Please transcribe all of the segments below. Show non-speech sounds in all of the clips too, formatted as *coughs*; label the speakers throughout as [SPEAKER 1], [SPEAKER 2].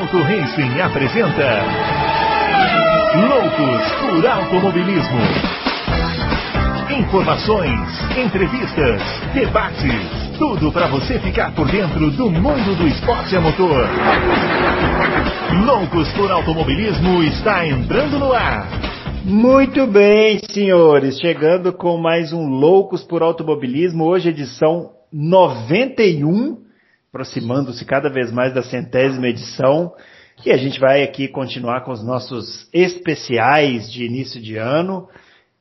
[SPEAKER 1] Adalto Racing apresenta Loucos por Automobilismo. Informações, entrevistas, debates, tudo para você ficar por dentro do mundo do esporte a motor. Loucos por Automobilismo está entrando no ar.
[SPEAKER 2] Muito bem, senhores, chegando com mais um Loucos por Automobilismo, hoje edição 91, aproximando-se cada vez mais da centésima edição. E a gente vai aqui continuar com os nossos especiais de início de ano,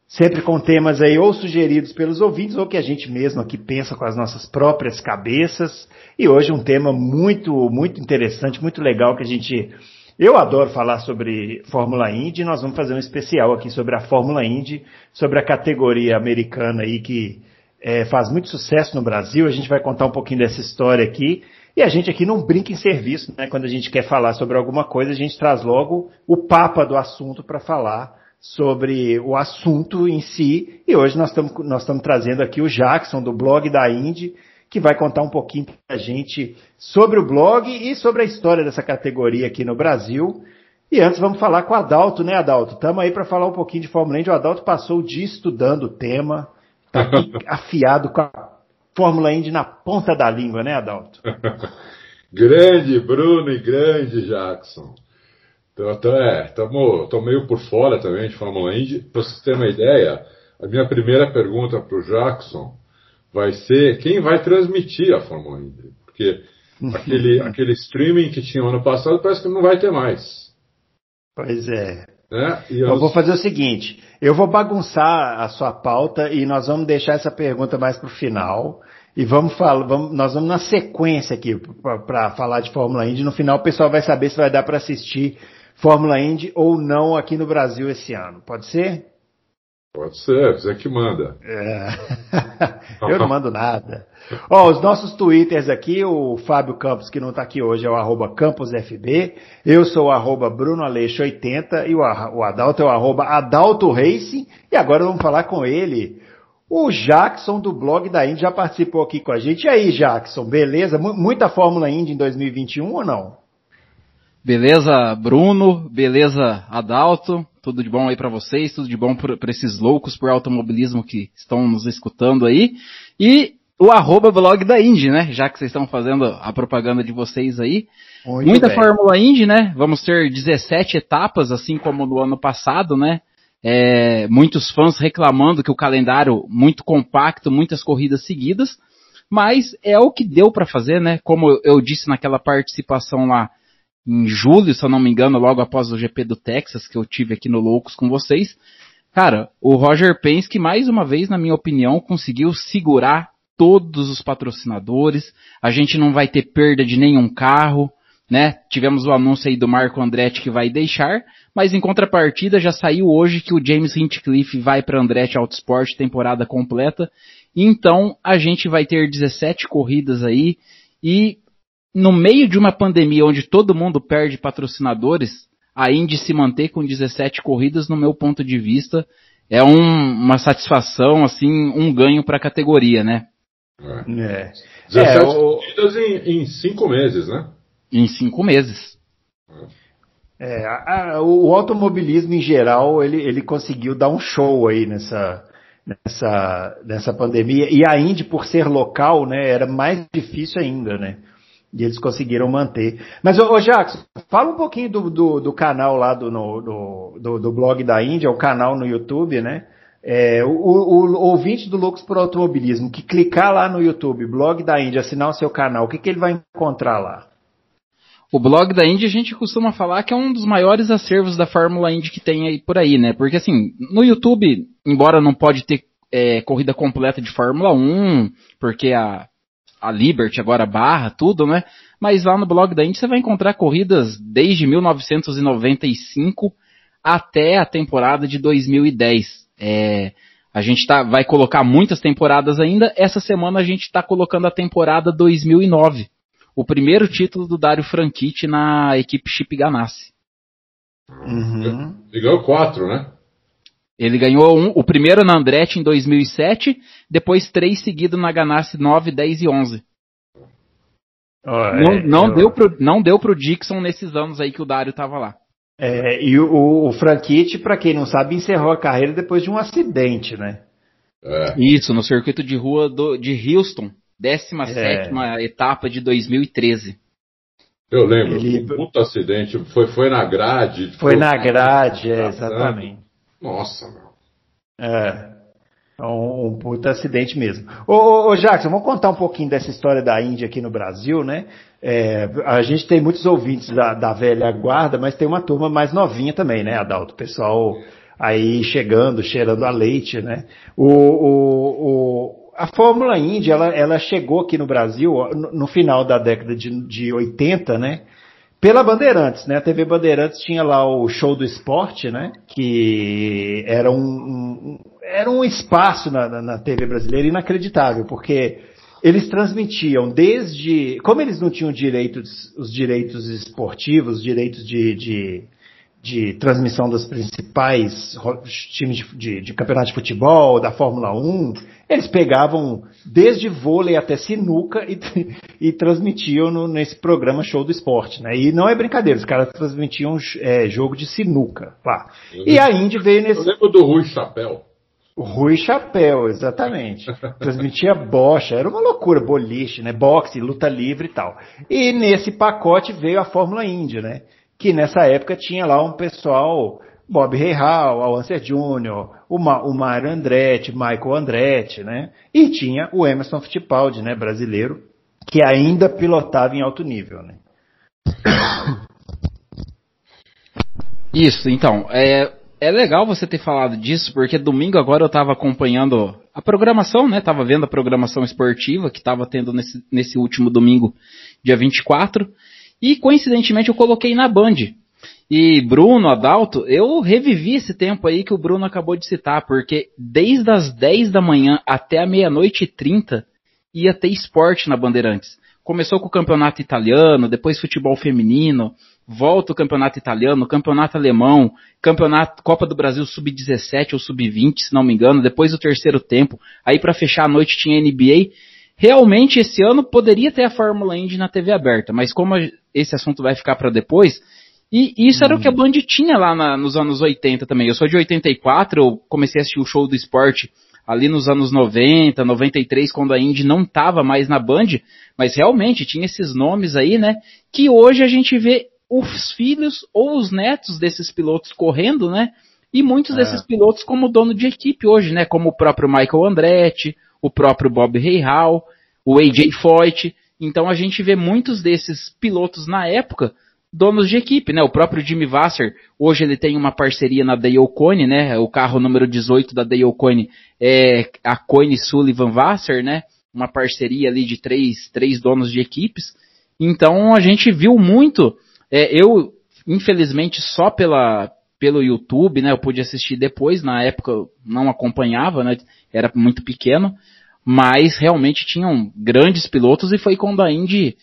[SPEAKER 2] sempre com temas aí ou sugeridos pelos ouvintes ou que a gente mesmo aqui pensa com as nossas próprias cabeças. E hoje um tema muito, muito interessante, muito legal que a gente eu adoro falar sobre Fórmula Indy, nós vamos fazer um especial aqui sobre a Fórmula Indy, sobre a categoria americana aí que é, faz muito sucesso no Brasil. A gente vai contar um pouquinho dessa história aqui. E a gente aqui não brinca em serviço, né? Quando a gente quer falar sobre alguma coisa, a gente traz logo o papa do assunto para falar sobre o assunto em si. E hoje nós estamos nós trazendo aqui o Jackson do blog da Indy, que vai contar um pouquinho para a gente sobre o blog e sobre a história dessa categoria aqui no Brasil. E antes vamos falar com o Adalto, né, Adalto? Estamos aí para falar um pouquinho de Fórmula Indy. O Adalto passou o dia estudando o tema, está aqui *laughs* afiado com a Fórmula Indy na ponta da língua, né, Adalto? *laughs*
[SPEAKER 3] grande Bruno e grande Jackson. Então, então é, tamo, tô meio por fora também de Fórmula Indy. Para vocês terem uma ideia, a minha primeira pergunta para o Jackson vai ser quem vai transmitir a Fórmula Indy. Porque *laughs* aquele, aquele streaming que tinha ano passado parece que não vai ter mais.
[SPEAKER 2] Pois é. Né? Eu... eu vou fazer o seguinte, eu vou bagunçar a sua pauta e nós vamos deixar essa pergunta mais para o final. E vamos falar, vamos, nós vamos na sequência aqui para falar de Fórmula Indy. No final o pessoal vai saber se vai dar para assistir Fórmula Indy ou não aqui no Brasil esse ano. Pode ser?
[SPEAKER 3] Pode ser, você que manda.
[SPEAKER 2] É. *laughs* Eu não mando nada. Ó, oh, os nossos twitters aqui, o Fábio Campos, que não está aqui hoje, é o arroba CamposFB. Eu sou o arroba BrunoAleixo80 e o, o Adalto é o arroba Adalto Racing. E agora vamos falar com ele. O Jackson do blog da Indy já participou aqui com a gente. E aí, Jackson, beleza? M muita Fórmula Indy em 2021 ou não?
[SPEAKER 4] Beleza, Bruno? Beleza, Adalto? Tudo de bom aí para vocês, tudo de bom para esses loucos por automobilismo que estão nos escutando aí. E o arroba blog da Indy, né? Já que vocês estão fazendo a propaganda de vocês aí. Muita. Fórmula Indy, né? Vamos ter 17 etapas, assim como no ano passado, né? É, muitos fãs reclamando que o calendário muito compacto, muitas corridas seguidas, mas é o que deu para fazer, né? Como eu disse naquela participação lá em julho, se eu não me engano, logo após o GP do Texas, que eu tive aqui no Loucos com vocês. Cara, o Roger Penske, mais uma vez, na minha opinião, conseguiu segurar todos os patrocinadores. A gente não vai ter perda de nenhum carro, né? Tivemos o anúncio aí do Marco Andretti que vai deixar, mas em contrapartida já saiu hoje que o James Hinchcliffe vai para Andretti Autosport temporada completa. Então a gente vai ter 17 corridas aí e no meio de uma pandemia onde todo mundo perde patrocinadores, a Indy se manter com 17 corridas, no meu ponto de vista, é um, uma satisfação, assim, um ganho para a categoria, né?
[SPEAKER 3] É. 17 é, o... corridas em, em cinco meses, né?
[SPEAKER 4] Em cinco meses.
[SPEAKER 2] É, a, a, o automobilismo em geral, ele, ele conseguiu dar um show aí nessa, nessa, nessa pandemia. E a Indy, por ser local, né, era mais difícil ainda, né? E eles conseguiram manter. Mas, ô, ô Jackson, fala um pouquinho do, do, do canal lá do, no, do, do, blog da Índia, o canal no YouTube, né? É, o, o, o, ouvinte do Loucos por Automobilismo, que clicar lá no YouTube, blog da Índia, assinar o seu canal, o que, que ele vai encontrar lá?
[SPEAKER 4] O blog da Indy a gente costuma falar que é um dos maiores acervos da Fórmula Indy que tem aí por aí, né? Porque assim, no YouTube, embora não pode ter é, corrida completa de Fórmula 1, porque a, a Liberty agora barra tudo, né? Mas lá no blog da Indy você vai encontrar corridas desde 1995 até a temporada de 2010. É, a gente tá, vai colocar muitas temporadas ainda. Essa semana a gente está colocando a temporada 2009. O primeiro título do Dario Franchitti na equipe Chip Ganassi.
[SPEAKER 3] Uhum. Ele ganhou quatro, né?
[SPEAKER 4] Ele ganhou um, o primeiro na Andretti em 2007, depois três seguidos na Ganassi 9, 10 e 11. Oh, não, não, eu... deu pro, não deu pro Dixon nesses anos aí que o Dário tava lá.
[SPEAKER 2] É, e o, o Franchitti, para quem não sabe, encerrou a carreira depois de um acidente, né?
[SPEAKER 4] É. Isso, no circuito de rua do, de Houston, 17 é. etapa de 2013.
[SPEAKER 3] Eu lembro, Ele... um puto acidente, foi, foi na grade.
[SPEAKER 2] Foi na grade, é, exatamente.
[SPEAKER 3] Nossa, meu.
[SPEAKER 2] É. é um, um puta acidente mesmo. Ô, ô, ô, Jackson, vamos contar um pouquinho dessa história da Índia aqui no Brasil, né? É, a gente tem muitos ouvintes da, da, velha guarda, mas tem uma turma mais novinha também, né, Adalto? O pessoal aí chegando, cheirando a leite, né? O, o, o a Fórmula Indy, ela, ela chegou aqui no Brasil no, no final da década de, de 80, né? Pela Bandeirantes, né? A TV Bandeirantes tinha lá o show do esporte, né? Que era um, um era um espaço na, na, na, TV brasileira inacreditável, porque eles transmitiam desde, como eles não tinham direitos, os direitos esportivos, direitos de, de de transmissão dos principais times de, de, de, campeonato de futebol, da Fórmula 1, eles pegavam desde vôlei até sinuca e, *laughs* e transmitiam no, nesse programa Show do Esporte. Né? E não é brincadeira, os caras transmitiam é, jogo de sinuca lá. e a Indy veio nesse.
[SPEAKER 3] Eu lembro do Rui Chapéu.
[SPEAKER 2] Rui Chapéu, exatamente. *laughs* Transmitia bocha, era uma loucura, boliche, né? Boxe, luta livre e tal. E nesse pacote veio a Fórmula Indy, né? que nessa época tinha lá um pessoal, Bob Reihal, Al Unser Jr., o, Ma, o Mário Andretti, Michael Andretti, né? E tinha o Emerson Fittipaldi, né, brasileiro, que ainda pilotava em alto nível, né? *coughs*
[SPEAKER 4] Isso, então, é, é legal você ter falado disso, porque domingo agora eu estava acompanhando a programação, né? Tava vendo a programação esportiva que estava tendo nesse, nesse último domingo, dia 24, e coincidentemente eu coloquei na Band. E Bruno, Adalto, eu revivi esse tempo aí que o Bruno acabou de citar, porque desde as 10 da manhã até a meia-noite e 30 ia ter esporte na Bandeirantes. Começou com o campeonato italiano, depois futebol feminino, volta o campeonato italiano, campeonato alemão, campeonato Copa do Brasil sub-17 ou sub-20, se não me engano, depois o terceiro tempo. Aí para fechar a noite tinha NBA Realmente esse ano poderia ter a Fórmula Indy na TV aberta, mas como esse assunto vai ficar para depois, e isso era o que a Band tinha lá na, nos anos 80 também. Eu sou de 84, eu comecei a assistir o show do esporte ali nos anos 90, 93, quando a Indy não estava mais na Band, mas realmente tinha esses nomes aí, né? Que hoje a gente vê os filhos ou os netos desses pilotos correndo, né? E muitos é. desses pilotos como dono de equipe hoje, né? Como o próprio Michael Andretti, o próprio Bob Rahal, o AJ Foyt. Então a gente vê muitos desses pilotos na época donos de equipe, né? O próprio Jimmy Vasser, hoje ele tem uma parceria na Dale Coyne, né? O carro número 18 da Dale Coyne é a Coyne Sullivan Vasser, né? Uma parceria ali de três, três donos de equipes. Então a gente viu muito. É, eu, infelizmente, só pela, pelo YouTube, né? Eu pude assistir depois, na época eu não acompanhava, né? Era muito pequeno, mas realmente tinham grandes pilotos e foi quando a Indy,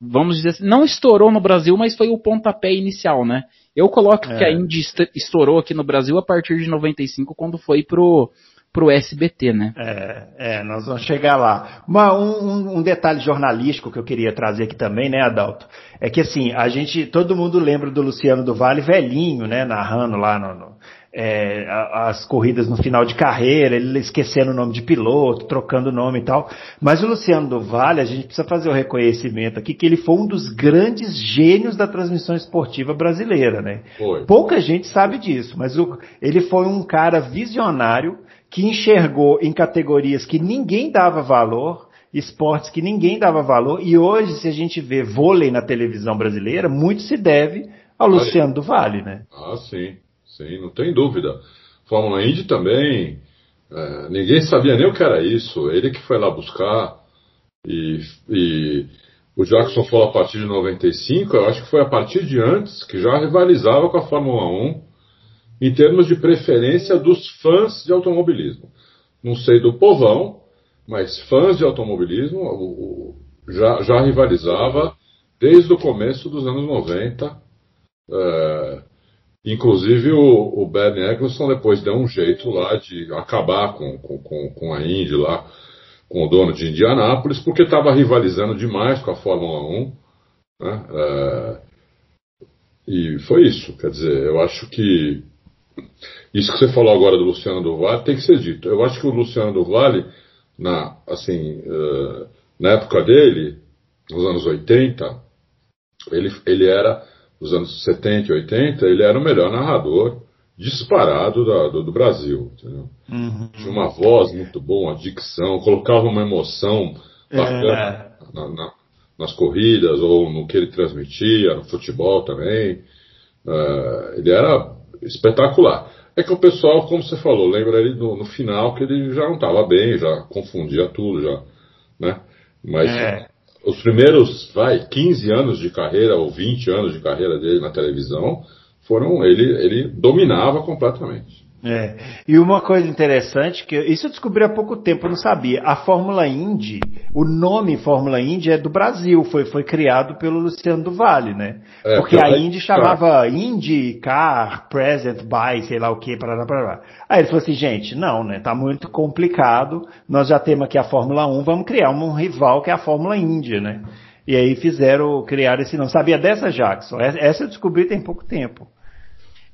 [SPEAKER 4] vamos dizer assim, não estourou no Brasil, mas foi o pontapé inicial, né? Eu coloco é. que a Indy estourou aqui no Brasil a partir de 95, quando foi pro pro SBT, né?
[SPEAKER 2] É, é, nós vamos chegar lá. Uma, um, um, detalhe jornalístico que eu queria trazer aqui também, né, Adalto? É que assim, a gente, todo mundo lembra do Luciano do Vale velhinho, né, narrando lá no, no é, as corridas no final de carreira, ele esquecendo o nome de piloto, trocando o nome e tal. Mas o Luciano do Vale, a gente precisa fazer o reconhecimento aqui que ele foi um dos grandes gênios da transmissão esportiva brasileira, né? Foi. Pouca gente sabe disso, mas o, ele foi um cara visionário que enxergou em categorias que ninguém dava valor, esportes que ninguém dava valor, e hoje, se a gente vê vôlei na televisão brasileira, muito se deve ao Luciano do Vale, né?
[SPEAKER 3] Ah, sim, sim, não tem dúvida. Fórmula Indy também, é, ninguém sabia nem o que era isso, ele que foi lá buscar, e, e o Jackson falou a partir de 95, eu acho que foi a partir de antes, que já rivalizava com a Fórmula 1, em termos de preferência dos fãs de automobilismo. Não sei do povão, mas fãs de automobilismo o, o, já, já, rivalizava desde o começo dos anos 90. É, inclusive o, o Bernie Eccleston depois deu um jeito lá de acabar com, com, com a Indy lá. com o dono de Indianápolis, porque estava rivalizando demais com a Fórmula 1. Né? É, e foi isso. Quer dizer, eu acho que isso que você falou agora do Luciano do Vale tem que ser dito. Eu acho que o Luciano do Vale, na, assim, uh, na época dele, nos anos 80, ele, ele era, nos anos 70 e 80, ele era o melhor narrador disparado da, do, do, Brasil. Uhum. Tinha uma voz muito boa, uma dicção, colocava uma emoção bacana é. na, na, nas corridas ou no que ele transmitia, no futebol também. Uh, ele era espetacular. É que o pessoal, como você falou, lembra ele no, no final que ele já não estava bem, já confundia tudo, já, né? Mas é. Os primeiros, vai, 15 anos de carreira ou 20 anos de carreira dele na televisão, foram ele, ele dominava completamente.
[SPEAKER 2] É. E uma coisa interessante, que isso eu descobri há pouco tempo, eu não sabia. A Fórmula Indy, o nome Fórmula Indy é do Brasil, foi, foi criado pelo Luciano do Vale, né? É, Porque a Indy chamava Indy Car Present by, sei lá o que, para lá. Aí ele falou assim, gente, não, né? Tá muito complicado, nós já temos aqui a Fórmula 1, vamos criar um rival que é a Fórmula Indy, né? E aí fizeram, criar esse nome. Sabia dessa, Jackson? Essa eu descobri tem pouco tempo.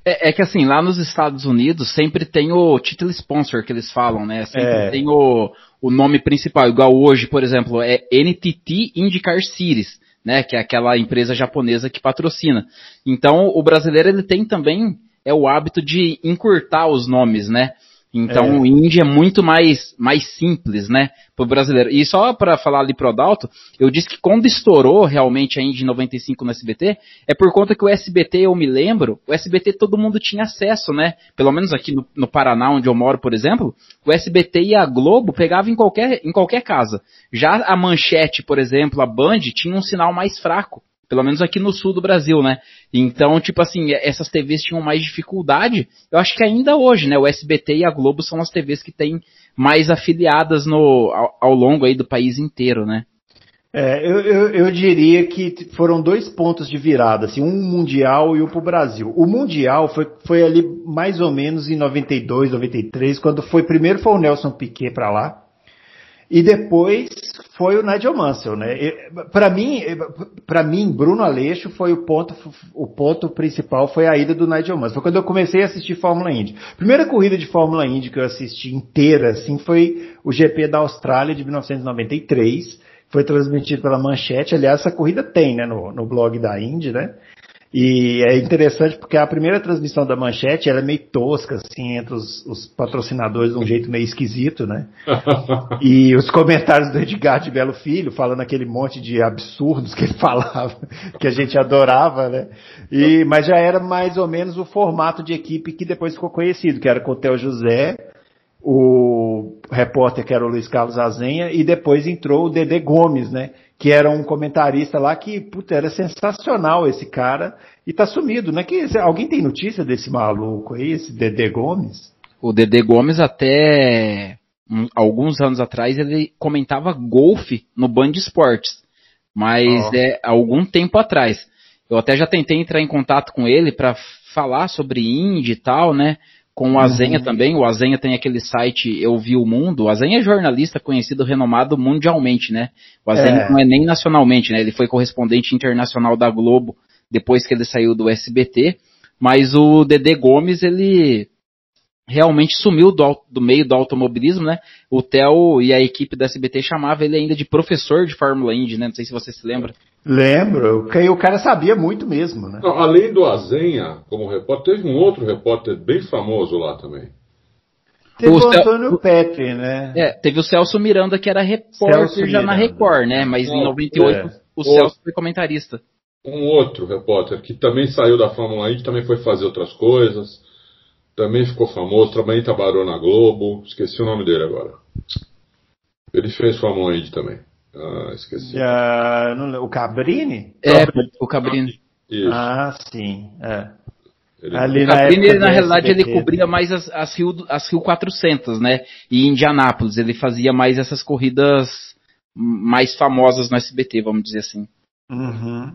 [SPEAKER 4] É, é, que assim, lá nos Estados Unidos sempre tem o título sponsor que eles falam, né? Sempre é. tem o, o nome principal. Igual hoje, por exemplo, é NTT IndyCar Series, né? Que é aquela empresa japonesa que patrocina. Então, o brasileiro ele tem também é o hábito de encurtar os nomes, né? Então é. o Indy é muito mais, mais simples, né, pro brasileiro. E só para falar ali pro Adalto, eu disse que quando estourou realmente a Indy 95 no SBT, é por conta que o SBT, eu me lembro, o SBT todo mundo tinha acesso, né? Pelo menos aqui no, no Paraná, onde eu moro, por exemplo, o SBT e a Globo pegavam em qualquer, em qualquer casa. Já a Manchete, por exemplo, a Band, tinha um sinal mais fraco. Pelo menos aqui no sul do Brasil, né? Então, tipo assim, essas TVs tinham mais dificuldade. Eu acho que ainda hoje, né? O SBT e a Globo são as TVs que têm mais afiliadas no, ao, ao longo aí do país inteiro, né?
[SPEAKER 2] É, eu, eu, eu, diria que foram dois pontos de virada, assim, um mundial e um para o Brasil. O mundial foi, foi ali mais ou menos em 92, 93, quando foi primeiro foi o Nelson Piquet para lá, e depois foi o Nigel Mansell, né? Para mim, para mim, Bruno Aleixo foi o ponto, o ponto principal foi a ida do Nigel Mansell. Foi quando eu comecei a assistir Fórmula Indy. Primeira corrida de Fórmula Indy que eu assisti inteira, assim, foi o GP da Austrália de 1993. Foi transmitido pela Manchete. Aliás, essa corrida tem, né, no, no blog da Indy, né? E é interessante porque a primeira transmissão da manchete ela é meio tosca, assim, entre os, os patrocinadores de um jeito meio esquisito, né? *laughs* e os comentários do Edgar de Belo Filho, falando aquele monte de absurdos que ele *laughs* falava, que a gente adorava, né? E, mas já era mais ou menos o formato de equipe que depois ficou conhecido, que era com o Theo José, o repórter que era o Luiz Carlos Azenha, e depois entrou o Dedê Gomes, né? Que era um comentarista lá que, puta, era sensacional esse cara, e tá sumido, né? Que, alguém tem notícia desse maluco aí, esse Dedê Gomes?
[SPEAKER 4] O Dedê Gomes até um, alguns anos atrás ele comentava golfe no Band Esportes, mas oh. é algum tempo atrás. Eu até já tentei entrar em contato com ele para falar sobre Indy e tal, né? Com o Azenha uhum. também. O Azenha tem aquele site Eu Vi o Mundo. O Azenha é jornalista conhecido, renomado mundialmente, né? O Azenha é. não é nem nacionalmente, né? Ele foi correspondente internacional da Globo depois que ele saiu do SBT. Mas o Dedê Gomes, ele realmente sumiu do, do, meio do automobilismo, né? O Theo e a equipe da SBT chamava ele ainda de professor de Fórmula Indy, né? Não sei se você se lembra.
[SPEAKER 2] Lembro, o cara sabia muito mesmo, né?
[SPEAKER 3] Não, além do Azenha como repórter, teve um outro repórter bem famoso lá também.
[SPEAKER 2] Teve o, o Antônio Petri, né?
[SPEAKER 4] É, teve o Celso Miranda, que era repórter Celso já Miranda. na Record, né? Mas em 98 é. o Celso foi comentarista.
[SPEAKER 3] Um outro repórter que também saiu da Fórmula Indy, também foi fazer outras coisas também ficou famoso, também trabalhou na Globo, esqueci o nome dele agora. Ele fez Fórmula Indy também. Ah, esqueci.
[SPEAKER 2] Uh, o Cabrini?
[SPEAKER 4] É, o Cabrini.
[SPEAKER 2] Isso. Ah, sim. É.
[SPEAKER 4] Ele... Ali o Cabrini, na, na realidade, ele cobria mais as, as, Rio, as Rio 400, né? E Indianápolis, ele fazia mais essas corridas mais famosas no SBT, vamos dizer assim.
[SPEAKER 2] Uhum.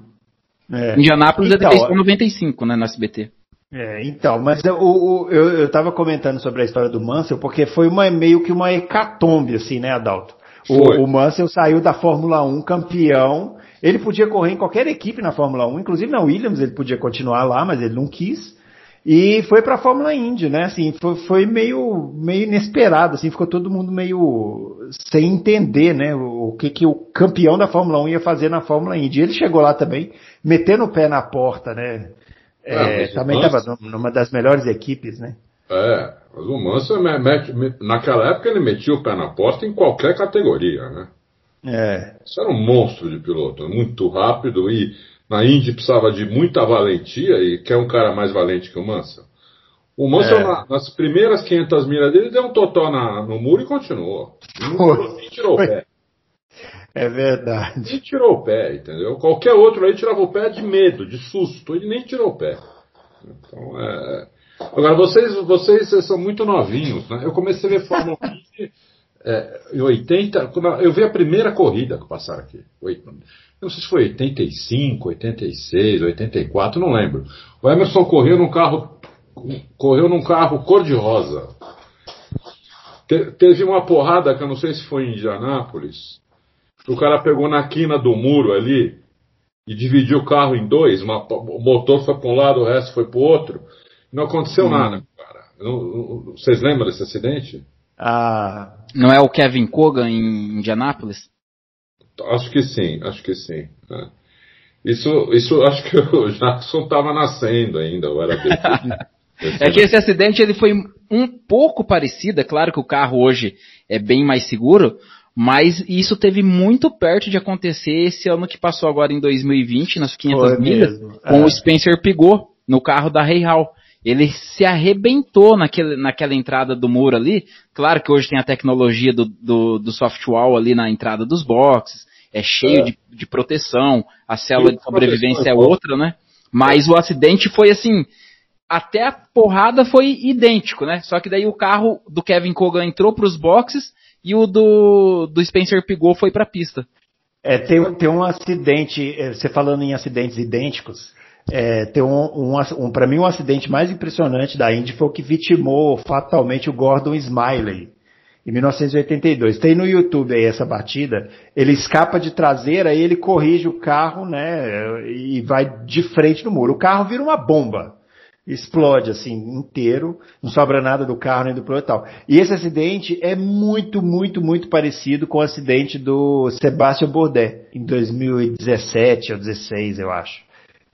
[SPEAKER 4] É. Indianápolis então, ele fez com 95, né, no SBT.
[SPEAKER 2] É, então, mas eu, eu, eu tava comentando sobre a história do Mansell porque foi uma, meio que uma hecatombe, assim, né, Adalto? O, o Mansell saiu da Fórmula 1 campeão. Ele podia correr em qualquer equipe na Fórmula 1, inclusive na Williams ele podia continuar lá, mas ele não quis. E foi para a Fórmula Indy, né? Assim, foi, foi, meio, meio inesperado, assim, ficou todo mundo meio sem entender, né? O, o que, que o campeão da Fórmula 1 ia fazer na Fórmula Indy. Ele chegou lá também, metendo o pé na porta, né? É, é, também estava numa das melhores equipes, né?
[SPEAKER 3] É, mas o Mansell, naquela época, ele metia o pé na porta em qualquer categoria, né?
[SPEAKER 2] É.
[SPEAKER 3] Isso era um monstro de piloto, muito rápido e na Indy precisava de muita valentia e quer um cara mais valente que o Mansell. O Mansell, é. na, nas primeiras 500 milhas dele, deu um totó na, no muro e continuou. Nem tirou o pé.
[SPEAKER 2] É verdade.
[SPEAKER 3] Nem tirou o pé, entendeu? Qualquer outro aí tirava o pé de medo, de susto. Ele nem tirou o pé. Então, é... Agora, vocês, vocês são muito novinhos, né? Eu comecei a ver Fórmula 1 é, *laughs* em 80, eu vi a primeira corrida que passaram aqui. Não sei se foi 85, 86, 84, não lembro. O Emerson correu num carro correu num carro cor-de-rosa. Te, teve uma porrada que eu não sei se foi em Indianápolis. O cara pegou na quina do muro ali e dividiu o carro em dois. Uma, o motor foi para um lado, o resto foi para o outro. Não aconteceu hum. nada, cara. Não, vocês lembram desse acidente?
[SPEAKER 4] Ah. Não é o Kevin Kogan em Indianápolis?
[SPEAKER 3] Acho que sim, acho que sim. É. Isso, isso acho que o Jackson estava nascendo ainda, ou era *laughs*
[SPEAKER 4] É que esse acidente ele foi um pouco parecido, é claro que o carro hoje é bem mais seguro, mas isso teve muito perto de acontecer esse ano que passou agora em 2020, nas 500 foi milhas, mesmo. com é. o Spencer Pigot no carro da Rei Hall. Ele se arrebentou naquele, naquela entrada do muro ali. Claro que hoje tem a tecnologia do, do, do softwall ali na entrada dos boxes, é cheio é. De, de proteção, a célula de sobrevivência é outra, né? Mas o acidente foi assim, até a porrada foi idêntico, né? Só que daí o carro do Kevin Kogan entrou para os boxes e o do, do Spencer Pigot foi para a pista.
[SPEAKER 2] É, tem, tem um acidente, é, você falando em acidentes idênticos, é, tem um, um, um para mim um acidente mais impressionante da Indy foi o que vitimou fatalmente o Gordon Smiley em 1982. Tem no YouTube aí essa batida. Ele escapa de traseira e ele corrige o carro, né? E vai de frente no muro. O carro vira uma bomba. Explode assim inteiro, não sobra nada do carro nem do piloto e tal. E esse acidente é muito, muito, muito parecido com o acidente do Sebastian Bourdais em 2017 ou 2016, eu acho.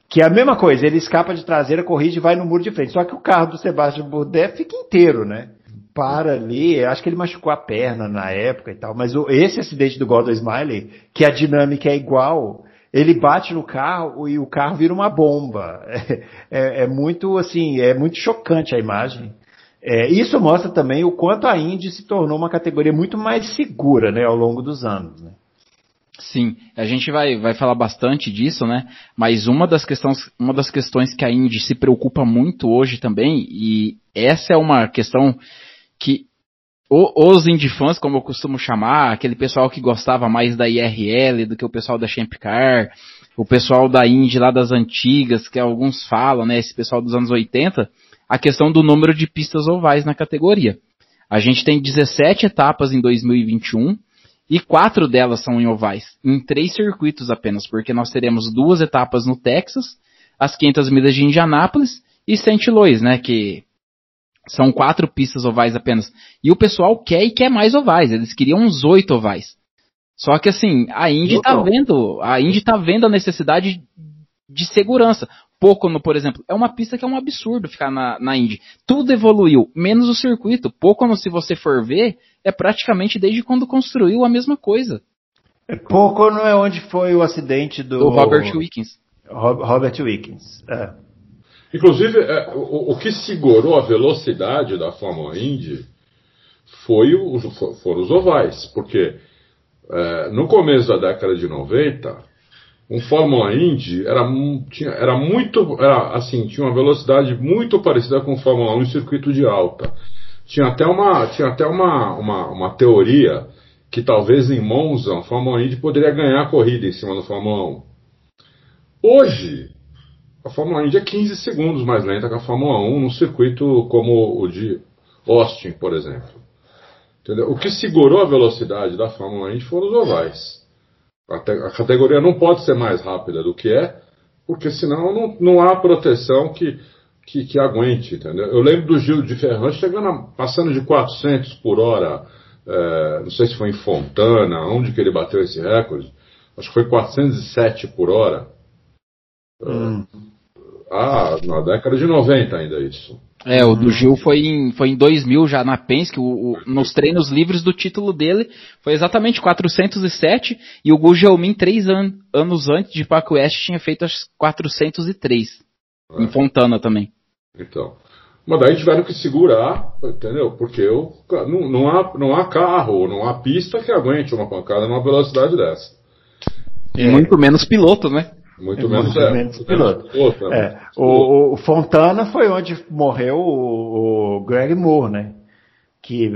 [SPEAKER 2] Que é a mesma coisa, ele escapa de traseira, corrige e vai no muro de frente. Só que o carro do Sebastian Bourdais fica inteiro, né? Para ali, acho que ele machucou a perna na época e tal, mas o, esse acidente do Gordon Smiley, que a dinâmica é igual, ele bate no carro e o carro vira uma bomba. É, *laughs* é, é muito assim, é muito chocante a imagem. É, isso mostra também o quanto a Indy se tornou uma categoria muito mais segura, né, ao longo dos anos. Né?
[SPEAKER 4] Sim, a gente vai, vai falar bastante disso, né? Mas uma das questões, uma das questões que a Indy se preocupa muito hoje também, e essa é uma questão que o, os Indy fãs, como eu costumo chamar, aquele pessoal que gostava mais da IRL do que o pessoal da Champ Car, o pessoal da Indy lá das antigas, que alguns falam, né? Esse pessoal dos anos 80, a questão do número de pistas ovais na categoria. A gente tem 17 etapas em 2021 e quatro delas são em ovais, em três circuitos apenas, porque nós teremos duas etapas no Texas, as 500 milhas de Indianápolis e St. Louis, né, que são quatro pistas ovais apenas. E o pessoal quer e quer mais ovais, eles queriam uns oito ovais. Só que assim, a Indy tá vendo, a Indy tá vendo a necessidade de segurança. Pocono, por exemplo, é uma pista que é um absurdo ficar na, na Indy. Tudo evoluiu, menos o circuito. Pocono, se você for ver, é praticamente desde quando construiu a mesma coisa.
[SPEAKER 2] É, Pocono é onde foi o acidente do,
[SPEAKER 4] do Robert Wickens.
[SPEAKER 2] Robert Wickens, é.
[SPEAKER 3] Inclusive, é, o, o, que segurou a velocidade da Fórmula Indy foi o, foram os ovais, porque é, no começo da década de 90, um Fórmula Indy era, tinha, era muito, era, assim, tinha uma velocidade muito parecida com o Fórmula 1 em circuito de alta. Tinha até uma, tinha até uma, uma, uma teoria que talvez em Monza a Fórmula Indy poderia ganhar a corrida em cima do Fórmula 1. Hoje, a Fórmula Indy é 15 segundos mais lenta que a Fórmula 1 num circuito como o de Austin, por exemplo. Entendeu? O que segurou a velocidade da Fórmula Indy foram os ovais. A, categoria não pode ser mais rápida do que é, porque senão não, não há proteção que, que, que, aguente, entendeu? Eu lembro do Gil de Ferran chegando a, passando de 400 por hora, é, não sei se foi em Fontana, onde que ele bateu esse recorde, acho que foi 407 por hora. Hum. Ah, na década de 90 ainda isso.
[SPEAKER 4] É, o do Gil foi em, foi em 2000 já na Penske, o, o, nos treinos livres do título dele foi exatamente 407 e o Gugelmin três an, anos antes de Paco West tinha feito as 403 é. em Fontana também.
[SPEAKER 3] Então, mas daí tiveram que segurar, entendeu? Porque eu, não, não, há, não há carro, não há pista que aguente uma pancada numa velocidade dessa.
[SPEAKER 4] E é. muito menos piloto, né?
[SPEAKER 3] Muito, é, menos, muito é, menos
[SPEAKER 2] piloto. piloto né? é. o, o, Fontana foi onde morreu o, o Greg Moore, né? Que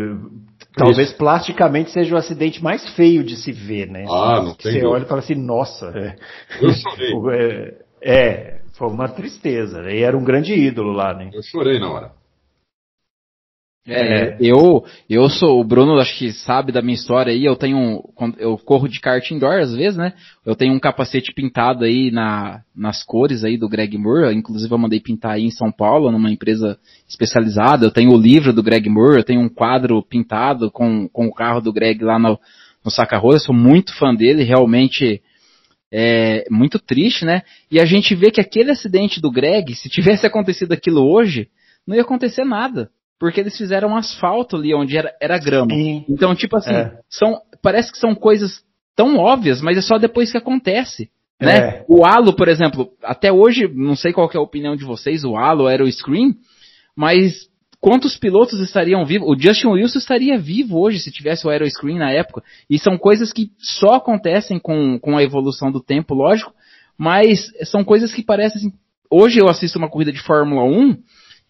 [SPEAKER 2] talvez Isso. plasticamente seja o acidente mais feio de se ver, né?
[SPEAKER 3] Ah, não tem
[SPEAKER 2] Você dúvida. olha e fala assim, nossa. É. Eu chorei. *laughs* é, é, foi uma tristeza. E era um grande ídolo lá, né?
[SPEAKER 3] Eu chorei na hora.
[SPEAKER 4] É, eu, eu sou, o Bruno acho que sabe da minha história aí, eu tenho, eu corro de kart indoor às vezes, né? Eu tenho um capacete pintado aí na, nas cores aí do Greg Moore, inclusive eu mandei pintar aí em São Paulo, numa empresa especializada, eu tenho o livro do Greg Moore, eu tenho um quadro pintado com, com o carro do Greg lá no, no Saca-Rola, sou muito fã dele, realmente é muito triste, né? E a gente vê que aquele acidente do Greg, se tivesse acontecido aquilo hoje, não ia acontecer nada porque eles fizeram um asfalto ali onde era, era grama. Sim. Então, tipo assim, é. são, parece que são coisas tão óbvias, mas é só depois que acontece. Né? É. O halo, por exemplo, até hoje, não sei qual é a opinião de vocês, o halo era o screen, mas quantos pilotos estariam vivos? O Justin Wilson estaria vivo hoje se tivesse o aeroscreen na época. E são coisas que só acontecem com, com a evolução do tempo, lógico, mas são coisas que parecem assim, Hoje eu assisto uma corrida de Fórmula 1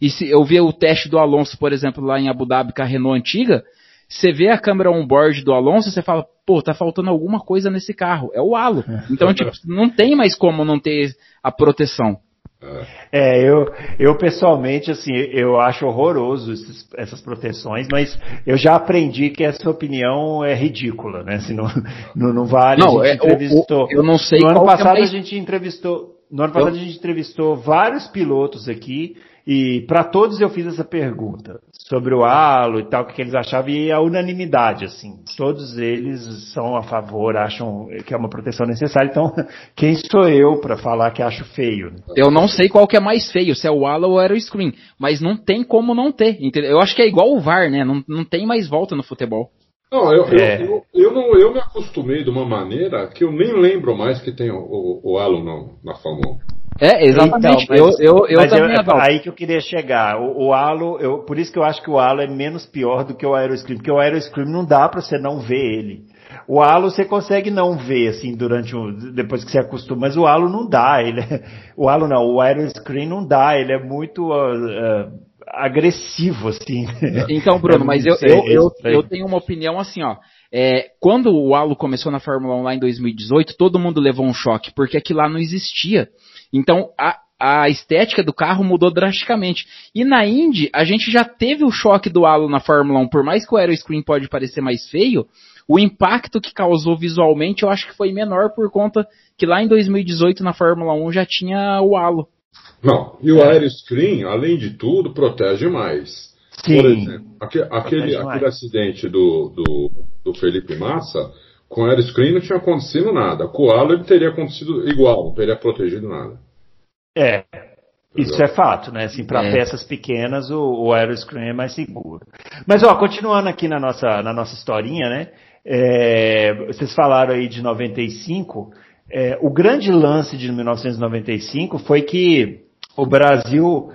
[SPEAKER 4] e se eu ver o teste do Alonso, por exemplo, lá em Abu Dhabi com a Renault antiga, você vê a câmera on-board do Alonso, você fala, pô, tá faltando alguma coisa nesse carro. É o halo. Então, tipo, não tem mais como não ter a proteção.
[SPEAKER 2] É, eu, eu pessoalmente, assim, eu acho horroroso esses, essas proteções, mas eu já aprendi que essa opinião é ridícula, né? Se não, *laughs* não, não vale.
[SPEAKER 4] Não, a gente é, entrevistou. eu não sei
[SPEAKER 2] No ano
[SPEAKER 4] é
[SPEAKER 2] passado é mais... a gente entrevistou. No ano passado eu... a gente entrevistou vários pilotos aqui e para todos eu fiz essa pergunta sobre o halo e tal, o que eles achavam, e a unanimidade, assim. Todos eles são a favor, acham que é uma proteção necessária. Então, *laughs* quem sou eu para falar que acho feio? Né?
[SPEAKER 4] Eu não sei qual que é mais feio, se é o halo ou era o screen, mas não tem como não ter. Entendeu? Eu acho que é igual o VAR, né? Não, não tem mais volta no futebol.
[SPEAKER 3] Não, eu, é. eu, eu, eu, não, eu me acostumei de uma maneira que eu nem lembro mais que tem o, o, o halo não, na Fórmula 1.
[SPEAKER 4] É, exatamente. Então, mas, eu, eu, eu também
[SPEAKER 2] eu, Aí que eu queria chegar. O, o halo, eu, por isso que eu acho que o halo é menos pior do que o aeroscreen, porque o aeroscreen não dá para você não ver ele. O halo você consegue não ver assim durante o depois que você acostuma, mas o halo não dá. Ele é, *laughs* o halo não, o aeroscreen não dá. Ele é muito uh, uh, agressivo assim. *laughs*
[SPEAKER 4] Então, *laughs* Bruno, mas eu, eu, eu, eu tenho uma opinião assim, ó. É, quando o halo começou na Fórmula 1 lá em 2018, todo mundo levou um choque, porque aquilo lá não existia. Então, a, a estética do carro mudou drasticamente. E na Indy, a gente já teve o choque do halo na Fórmula 1, por mais que o aeroscreen pode parecer mais feio, o impacto que causou visualmente eu acho que foi menor por conta que lá em 2018 na Fórmula 1 já tinha o halo.
[SPEAKER 3] Não, e o é. aeroscreen, além de tudo, protege mais. Sim, por exemplo, aquele, aquele, aquele acidente do, do, do Felipe Massa, com o aeroscreen não tinha acontecido nada. Com o halo ele teria acontecido igual, não teria protegido nada.
[SPEAKER 2] É, isso é fato, né? Assim, para é. peças pequenas o, o aeroscreen é mais seguro. Mas ó, continuando aqui na nossa, na nossa historinha, né? É, vocês falaram aí de 95. É, o grande lance de 1995 foi que o Brasil,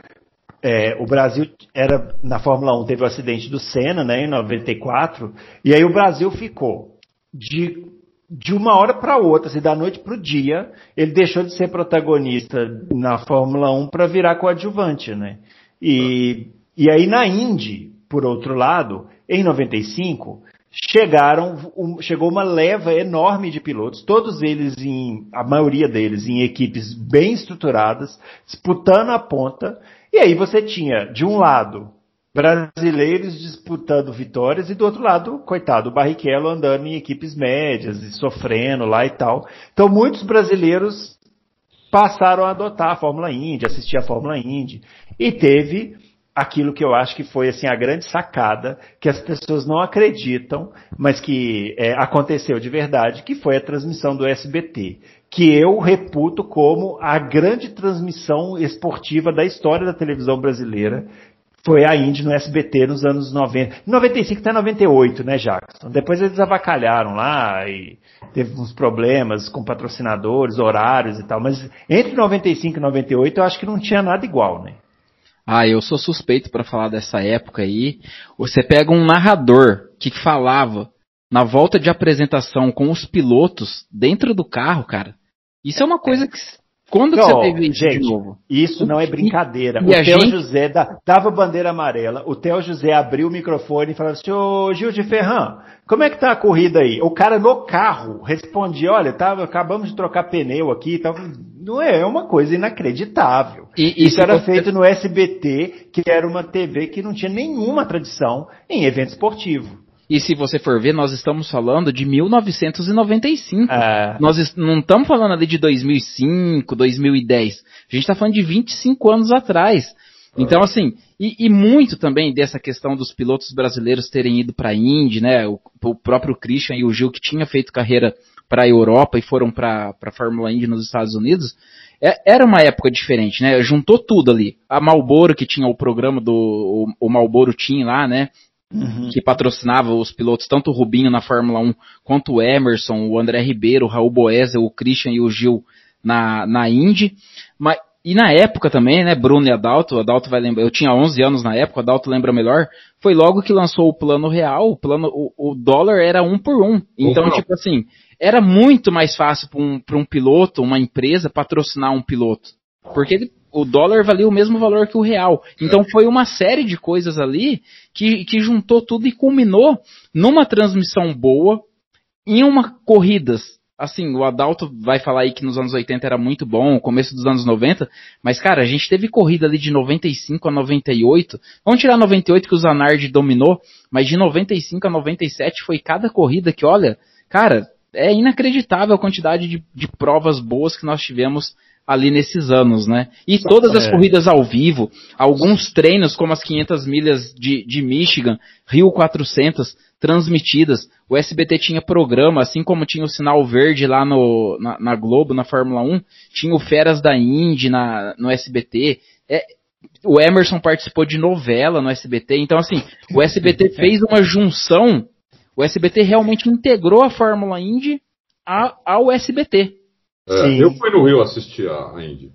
[SPEAKER 2] é, o Brasil era na Fórmula 1 teve o acidente do Senna, né? Em 94 e aí o Brasil ficou de, de uma hora para outra, assim, da noite para o dia, ele deixou de ser protagonista na Fórmula 1 para virar coadjuvante, né? E, e aí na Indy, por outro lado, em 95, chegaram, um, chegou uma leva enorme de pilotos, todos eles em, a maioria deles em equipes bem estruturadas, disputando a ponta, e aí você tinha, de um lado, brasileiros disputando vitórias e do outro lado, coitado, o Barrichello andando em equipes médias e sofrendo lá e tal. Então muitos brasileiros passaram a adotar a Fórmula Indy, assistir a Fórmula Indy. E teve aquilo que eu acho que foi assim a grande sacada, que as pessoas não acreditam, mas que é, aconteceu de verdade, que foi a transmissão do SBT, que eu reputo como a grande transmissão esportiva da história da televisão brasileira, foi a Indy no SBT nos anos 90, 95 até 98, né, Jackson? Depois eles avacalharam lá e teve uns problemas com patrocinadores, horários e tal, mas entre 95 e 98 eu acho que não tinha nada igual, né?
[SPEAKER 4] Ah, eu sou suspeito para falar dessa época aí. Você pega um narrador que falava na volta de apresentação com os pilotos dentro do carro, cara. Isso é uma coisa que quando
[SPEAKER 2] não,
[SPEAKER 4] você teve isso
[SPEAKER 2] gente,
[SPEAKER 4] de novo?
[SPEAKER 2] Isso não é brincadeira.
[SPEAKER 4] E
[SPEAKER 2] o Theo
[SPEAKER 4] gente-
[SPEAKER 2] José da- dava bandeira amarela. O Theo José abriu o microfone e falava assim: Ô Gil de Ferran, como é que tá a corrida aí? O cara no carro respondia: Olha, tava, acabamos de trocar pneu aqui. Tava... Não é, é uma coisa inacreditável.
[SPEAKER 4] E-
[SPEAKER 2] Isso era
[SPEAKER 4] você-
[SPEAKER 2] feito no SBT, que era uma TV que não tinha nenhuma tradição em evento esportivo.
[SPEAKER 4] E se você for ver, nós estamos falando de 1995.
[SPEAKER 2] Ah,
[SPEAKER 4] Nós não estamos falando ali de 2005, 2010. A gente está falando de 25 anos atrás. Então, assim, e, e muito também dessa questão dos pilotos brasileiros terem ido para a Indy, né? O, o próprio Christian e o Gil, que tinha feito carreira para a Europa e foram para a Fórmula Indy nos Estados Unidos, é- era uma época diferente, né? Juntou tudo ali. A Marlboro, que tinha o programa do. O, o Marlboro tinha lá, né?
[SPEAKER 2] Uhum.
[SPEAKER 4] que patrocinava os pilotos, tanto o Rubinho na Fórmula 1, quanto o Emerson, o André Ribeiro, o Raul Boesel, o Christian e o Gil na, na Indy. Mas, e na época também, né, Bruno e Adalto, o Adalto vai lembrar, eu tinha 11 anos na época, o Adalto lembra melhor, foi logo que lançou o plano real, o plano, o, o dólar era um por um. Então,
[SPEAKER 3] por um.
[SPEAKER 4] tipo assim, era muito mais fácil para um, pra um piloto, uma empresa, patrocinar um piloto. Porque ele- o dólar valia o mesmo valor que o real. Então foi uma série de coisas ali que, que juntou tudo e culminou numa transmissão boa, em uma corridas. Assim, o Adalto vai falar aí que nos anos 80 era muito bom, começo dos anos 90, mas cara, a gente teve corrida ali de 95 a 98. Vamos tirar 98 que o Zanardi dominou, mas de 95 a 97 foi cada corrida que, olha, cara, é inacreditável a quantidade de, de provas boas que nós tivemos ali nesses anos, né? E todas as
[SPEAKER 2] É.
[SPEAKER 4] corridas ao vivo, alguns treinos como as 500 milhas de, de Michigan, Rio 400, transmitidas. O SBT tinha programa, assim como tinha o sinal verde lá no, na, na Globo, na Fórmula 1, tinha o Feras da Indy na, no SBT. É, o Emerson participou de novela no SBT, então assim, o SBT *laughs* fez uma junção, o SBT realmente integrou a Fórmula Indy ao SBT.
[SPEAKER 3] É, eu fui no Rio assistir a a Indy.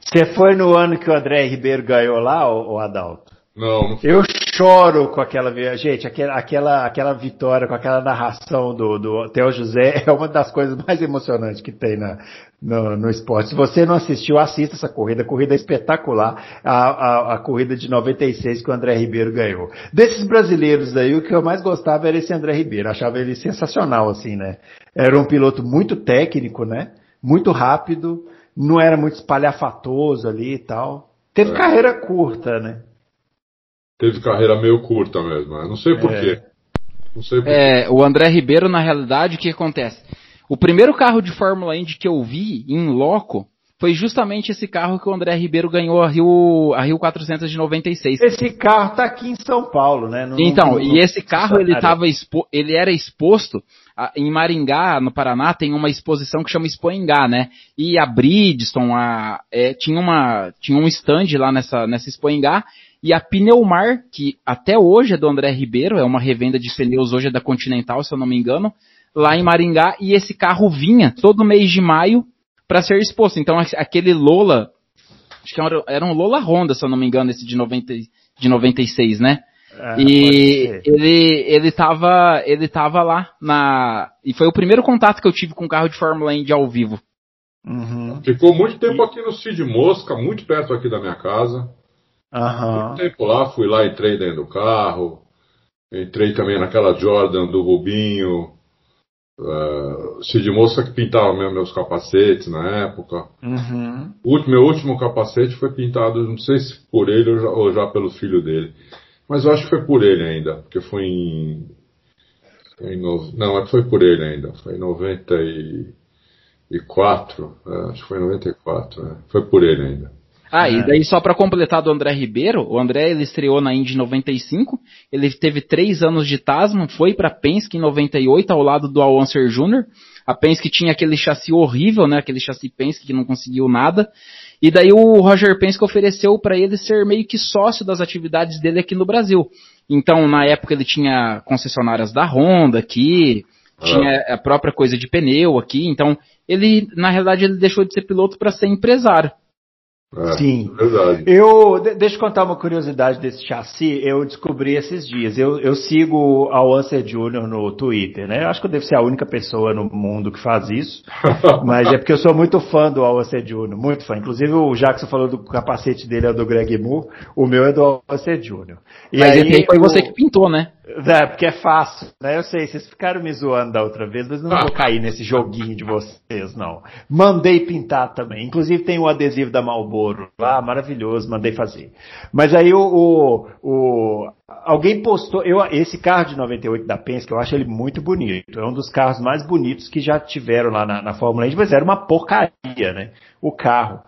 [SPEAKER 2] Você foi no ano que o André Ribeiro ganhou lá, o Adalto?
[SPEAKER 3] Não, não.
[SPEAKER 2] Eu choro com aquela gente, aquela, aquela, aquela vitória, com aquela narração do, do Theo José é uma das coisas mais emocionantes que tem na, no, no esporte. Se você não assistiu, assista essa corrida, a corrida é espetacular, a, a, a corrida de 96 que o André Ribeiro ganhou. Desses brasileiros aí, o que eu mais gostava era esse André Ribeiro, achava ele sensacional assim, né? Era um piloto muito técnico, né? Muito rápido, não era muito espalhafatoso ali e tal. Teve
[SPEAKER 3] É.
[SPEAKER 2] carreira curta, né?
[SPEAKER 3] Teve carreira meio curta mesmo. né? Não sei
[SPEAKER 2] É.
[SPEAKER 3] porquê. Não sei porquê.
[SPEAKER 4] É, o André Ribeiro, na realidade, o que acontece? O primeiro carro de Fórmula Indy que eu vi em loco foi justamente esse carro que o André Ribeiro ganhou a Rio, a Rio 400 de 96.
[SPEAKER 2] Esse carro tá aqui em São Paulo, né? Não-
[SPEAKER 4] Então,
[SPEAKER 2] não-
[SPEAKER 4] e esse carro ele tava expo- ele era exposto a- em Maringá, no Paraná, tem uma exposição que chama Expoingá, né? E a Bridgestone, a, é, tinha uma tinha um stand lá nessa nessa Expoingá e a Pneumar, que até hoje é do André Ribeiro, é uma revenda de pneus hoje é da Continental, se eu não me engano, lá em Maringá e esse carro vinha todo mês de maio para ser exposto. Então aquele Lola, acho que era, era um Lola Honda, se eu não me engano, esse de 90 e- de 96, né?
[SPEAKER 2] Ah,
[SPEAKER 4] e ele ele tava ele tava lá na e foi o primeiro contato que eu tive com um carro de Fórmula Indy ao vivo.
[SPEAKER 2] Uhum.
[SPEAKER 3] Ficou muito tempo aqui no Cid Mosca, muito perto aqui da minha casa. Muito tempo lá, fui lá, entrei dentro do carro. Entrei também naquela Jordan do Rubinho. Uh, Cid Mosca que pintava meus capacetes na época.
[SPEAKER 2] Uhum.
[SPEAKER 3] O último- meu último capacete foi pintado, não sei se por ele ou já, ou já pelo filho dele. Mas eu acho que foi por ele ainda, porque foi em. Em no, não, é foi por ele ainda. Foi em 94. É, acho que foi em 94. É, foi por ele ainda.
[SPEAKER 4] Ah, é. e daí só para completar do André Ribeiro, o André ele estreou na Indy 95, ele teve três anos de Tasman, foi para Penske em 98 ao lado do Alonso Jr. A Penske tinha aquele chassi horrível, né? Aquele chassi Penske que não conseguiu nada. E daí o Roger Penske ofereceu para ele ser meio que sócio das atividades dele aqui no Brasil. Então, na época ele tinha concessionárias da Honda aqui, ah. tinha a própria coisa de pneu aqui. Então, ele, na realidade, ele deixou de ser piloto para ser empresário.
[SPEAKER 2] É, Sim. Verdade. Eu, deixa eu contar uma curiosidade desse chassi. Eu descobri esses dias. Eu, eu sigo ao Answer Jr. no Twitter, né? Eu acho que eu devo ser a única pessoa no mundo que faz isso. *laughs* mas é porque eu sou muito fã do Answer Jr. Muito fã. Inclusive o Jackson falou do capacete dele é do Greg Moore. O meu é do Answer Jr.
[SPEAKER 4] E mas aí, foi você que pintou, né?
[SPEAKER 2] É, porque é fácil, né? Eu sei, vocês ficaram me zoando da outra vez, mas não vou cair nesse joguinho de vocês, não. Mandei pintar também. Inclusive tem o adesivo da Malboro lá, maravilhoso, mandei fazer. Mas aí o, o, o alguém postou, eu, esse carro de 98 da Penske, eu acho ele muito bonito. É um dos carros mais bonitos que já tiveram lá na, na Fórmula 1, mas era uma porcaria, né? O carro.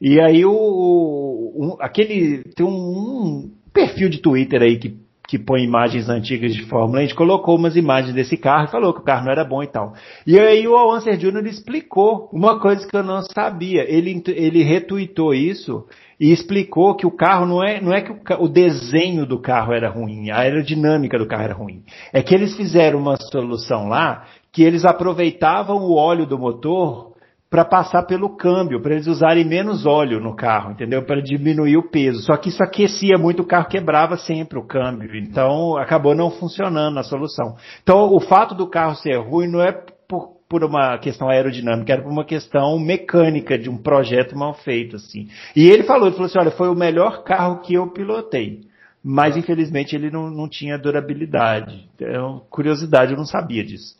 [SPEAKER 2] E aí o, o aquele tem um, um perfil de Twitter aí que que põe imagens antigas de Fórmula, a gente colocou umas imagens desse carro e falou que o carro não era bom e tal. E aí o Alonso Jr. explicou uma coisa que eu não sabia. Ele, ele retweetou isso e explicou que o carro não é, não é que o, o desenho do carro era ruim, a aerodinâmica do carro era ruim. É que eles fizeram uma solução lá que eles aproveitavam o óleo do motor para passar pelo câmbio, para eles usarem menos óleo no carro, entendeu? Para diminuir o peso. Só que isso aquecia muito, o carro quebrava sempre o câmbio. Então acabou não funcionando a solução. Então o fato do carro ser ruim não é por, por uma questão aerodinâmica, era por uma questão mecânica de um projeto mal feito, assim. E ele falou, ele falou assim, olha, foi o melhor carro que eu pilotei. Mas infelizmente ele não, não tinha durabilidade. Uma curiosidade, eu não sabia disso.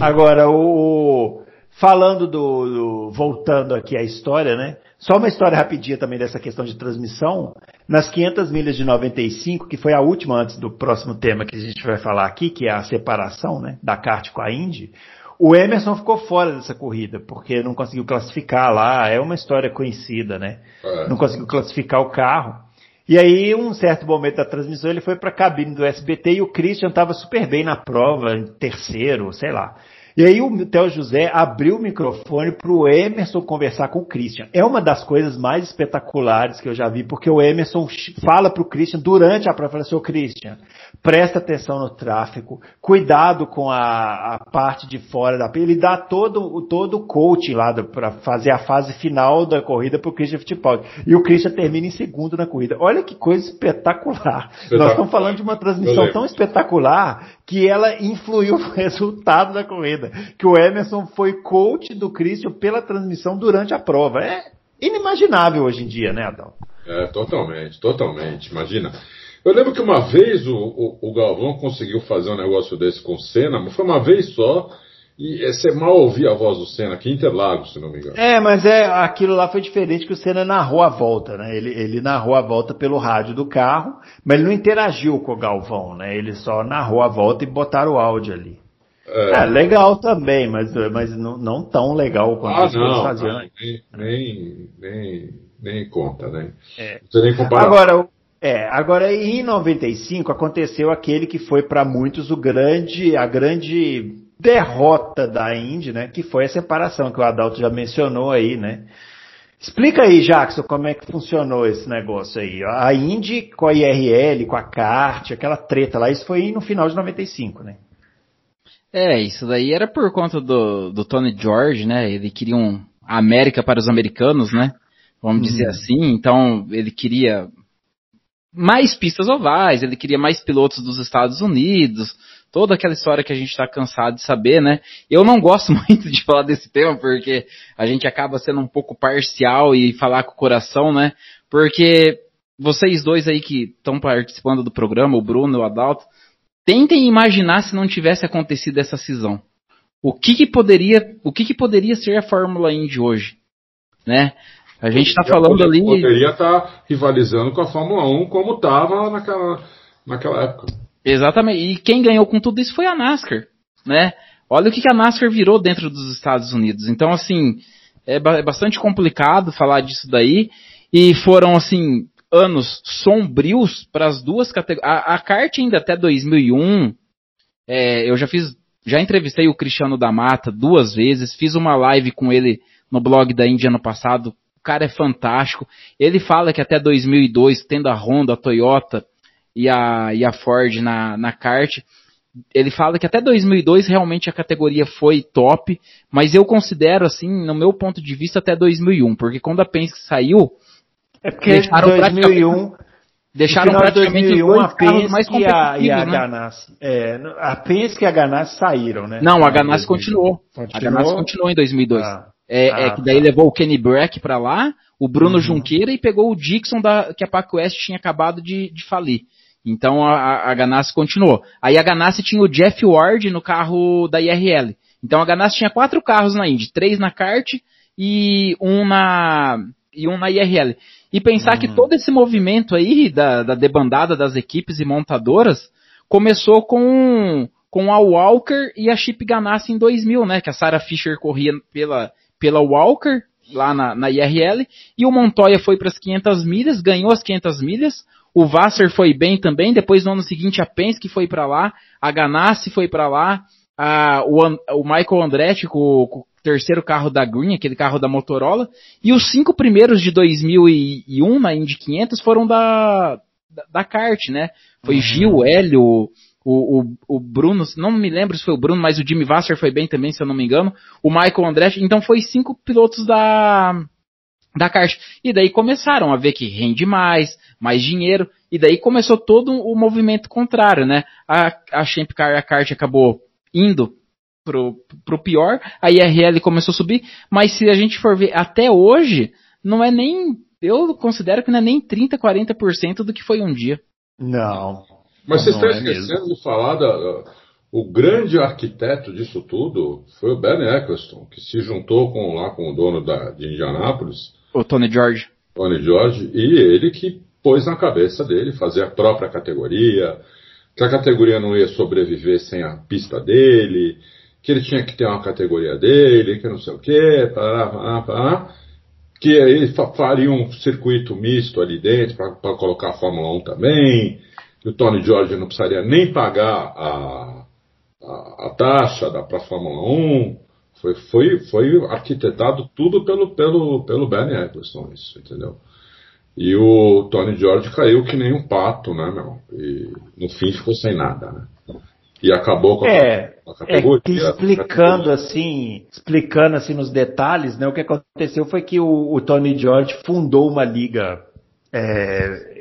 [SPEAKER 2] Agora, o, falando do, do, voltando aqui à história, né? Só uma história rapidinha também dessa questão de transmissão. Nas 500 milhas de 95, que foi a última antes do próximo tema que a gente vai falar aqui, que é a separação, né, da kart com a Indy, o Emerson ficou fora dessa corrida, porque não conseguiu classificar lá, é uma história conhecida, né? É. Não conseguiu classificar o carro. E aí, um certo momento da transmissão, ele foi para a cabine do SBT e o Christian estava super bem na prova, em terceiro, sei lá. E aí o Theo José abriu o microfone para o Emerson conversar com o Christian. É uma das coisas mais espetaculares que eu já vi, porque o Emerson fala para o Christian durante a prova, fala assim, ô Christian, presta atenção no tráfego, cuidado com a, a parte de fora da ele dá todo, todo o coaching lá para fazer a fase final da corrida para o Christian Fittipaldi. E o Christian termina em segundo na corrida. Olha que coisa espetacular. espetacular. Nós estamos falando de uma transmissão tão espetacular que ela influiu *laughs* no resultado da corrida. Que o Emerson foi coach do Christian pela transmissão durante a prova. É inimaginável hoje em dia, né, Adão?
[SPEAKER 3] É, totalmente, totalmente. Imagina. Eu lembro que uma vez o, o, o Galvão conseguiu fazer um negócio desse com o Senna, mas foi uma vez só. E você mal ouvia a voz do Senna, aqui em Interlagos, se não me engano.
[SPEAKER 2] É, mas é, aquilo lá foi diferente que o Senna narrou a volta, né? Ele, ele narrou a volta pelo rádio do carro, mas ele não interagiu com o Galvão, né? Ele só narrou a volta e botaram o áudio ali. É, é legal também, mas, mas não, não tão legal quanto
[SPEAKER 3] ah, não, faziam. Nem, nem, nem conta, né? É. Não nem comparar.
[SPEAKER 2] Agora, é, agora em 95 aconteceu aquele que foi para muitos o grande, a grande derrota da Indy, né? Que foi a separação que o Adalto já mencionou aí, né? Explica aí, Jackson, como é que funcionou esse negócio aí. A Indy com a IRL, com a CART, aquela treta lá, isso foi no final de 95, né?
[SPEAKER 4] É, isso daí era por conta do, do Tony George, né? Ele queria um América para os americanos, né? Vamos dizer uhum. assim. Então, ele queria mais pistas ovais, ele queria mais pilotos dos Estados Unidos, toda aquela história que a gente está cansado de saber, né? Eu não gosto *laughs* muito de falar desse tema porque a gente acaba sendo um pouco parcial e falar com o coração, né? Porque vocês dois aí que estão participando do programa, o Bruno e o Adalto, tentem imaginar se não tivesse acontecido essa cisão. O que, que poderia, o que, que poderia ser a Fórmula Indy hoje, né? A gente está falando ali.
[SPEAKER 3] Poderia estar tá rivalizando com a Fórmula 1 como estava naquela, naquela época.
[SPEAKER 4] Exatamente. E quem ganhou com tudo isso foi a NASCAR, né? Olha o que a NASCAR virou dentro dos Estados Unidos. Então, assim, é, é bastante complicado falar disso daí. E foram, assim, anos sombrios para as duas categorias. A, a kart ainda até 2001, é, eu já fiz, já entrevistei o Cristiano da Mata duas vezes, fiz uma live com ele no blog da Índia ano passado. O cara é fantástico. Ele fala que até 2002, tendo a Honda, a Toyota e a, e a Ford na, na kart, ele fala que até 2002 realmente a categoria foi top, mas eu considero assim, no meu ponto de vista, até 2001, porque quando a Penske saiu,
[SPEAKER 2] é porque deixaram 2001
[SPEAKER 4] deixaram praticamente 2001,
[SPEAKER 2] a Penske mais e a, e a né? Ganassi. É, a Penske e a Ganassi saíram, né?
[SPEAKER 4] Não, a Ganassi continuou. continuou. A Ganassi continuou em 2002. Ah, é, é ah, é, que daí tá. levou o Kenny Brack para lá, o Bruno uhum. Junqueira e pegou o Dixon da, que a Pac West tinha acabado de, de falir. Então a, a Ganassi continuou. Aí a Ganassi tinha o Jeff Ward no carro da IRL. Então a Ganassi tinha quatro carros na Indy, três na kart e um na e um na IRL. E pensar uhum. que todo esse movimento aí da, da debandada das equipes e montadoras começou com com a Walker e a Chip Ganassi em 2000, né? Que a Sarah Fisher corria pela pela Walker lá na, na IRL e o Montoya foi para as 500 milhas, ganhou as 500 milhas. O Vasser foi bem também. Depois, no ano seguinte, a Penske foi para lá. A Ganassi foi para lá. A, o, o, Michael Andretti com, com, o terceiro carro da Green, aquele carro da Motorola. E os cinco primeiros de 2001 na Indy 500 foram da, da, da kart, né? Foi uhum. Gil, Hélio, o, o, o, Bruno, não me lembro se foi o Bruno, mas o Jimmy Vasser foi bem também, se eu não me engano. O Michael Andretti. Então foi cinco pilotos da, da kart. E daí começaram a ver que rende mais, mais dinheiro, e daí começou todo o movimento contrário, né? A, a Champ Car, a kart acabou indo pro, pro pior, a IRL começou a subir, mas se a gente for ver até hoje, não é nem, eu considero que não é nem 30, 40% do que foi um dia.
[SPEAKER 2] Não.
[SPEAKER 3] Mas vocês estão é esquecendo mesmo. de falar da, o grande arquiteto disso tudo foi o Ben Eccleston, que se juntou com, lá com o dono da, de Indianápolis
[SPEAKER 4] o Tony George.
[SPEAKER 3] Tony George, e ele que pôs na cabeça dele fazer a própria categoria, que a categoria não ia sobreviver sem a pista dele, que ele tinha que ter uma categoria dele, que não sei o quê, pará, pará, pará, que aí faria um circuito misto ali dentro para colocar a Fórmula 1 também, que o Tony George não precisaria nem pagar a, a, a taxa para a Fórmula 1, foi, foi, foi arquitetado tudo pelo, pelo, pelo Bernie Eccleston, isso, entendeu? E o Tony George caiu que nem um pato, né, meu? E no fim ficou sem nada, né? E acabou com a,
[SPEAKER 2] é, a categoria. É explicando assim, explicando assim nos detalhes, né? O que aconteceu foi que o, o Tony George fundou uma liga é,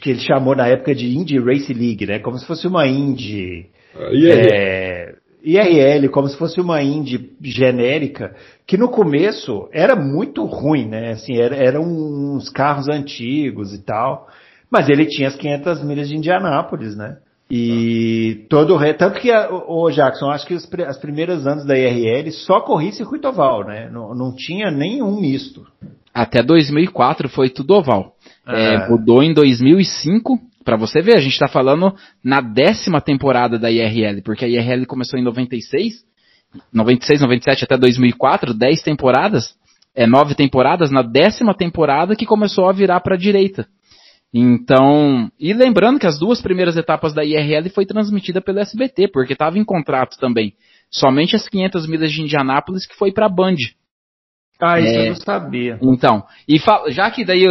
[SPEAKER 2] que ele chamou na época de Indy Race League, né? Como se fosse uma Indy. É, IRL, como se fosse uma Indy genérica, que no começo era muito ruim, né? Assim, era, eram uns carros antigos e tal, mas ele tinha as 500 milhas de Indianápolis, né? E todo o resto, tanto que, o Jackson, acho que os, as primeiras anos da IRL só corria circuito oval, né? Não, não tinha nenhum misto.
[SPEAKER 4] Até 2004 foi tudo oval. É. É, mudou em 2005, para você ver, a gente está falando na décima temporada da IRL, porque a IRL começou em 96, 96, 97 até 2004, 10 temporadas, é nove temporadas, na décima temporada que começou a virar para a direita. Então, e lembrando que as duas primeiras etapas da IRL foi transmitida pelo SBT, porque estava em contrato também. Somente as 500 milhas de Indianápolis que foi para a Band.
[SPEAKER 2] Ah, isso é, eu não sabia.
[SPEAKER 4] Então, e já que daí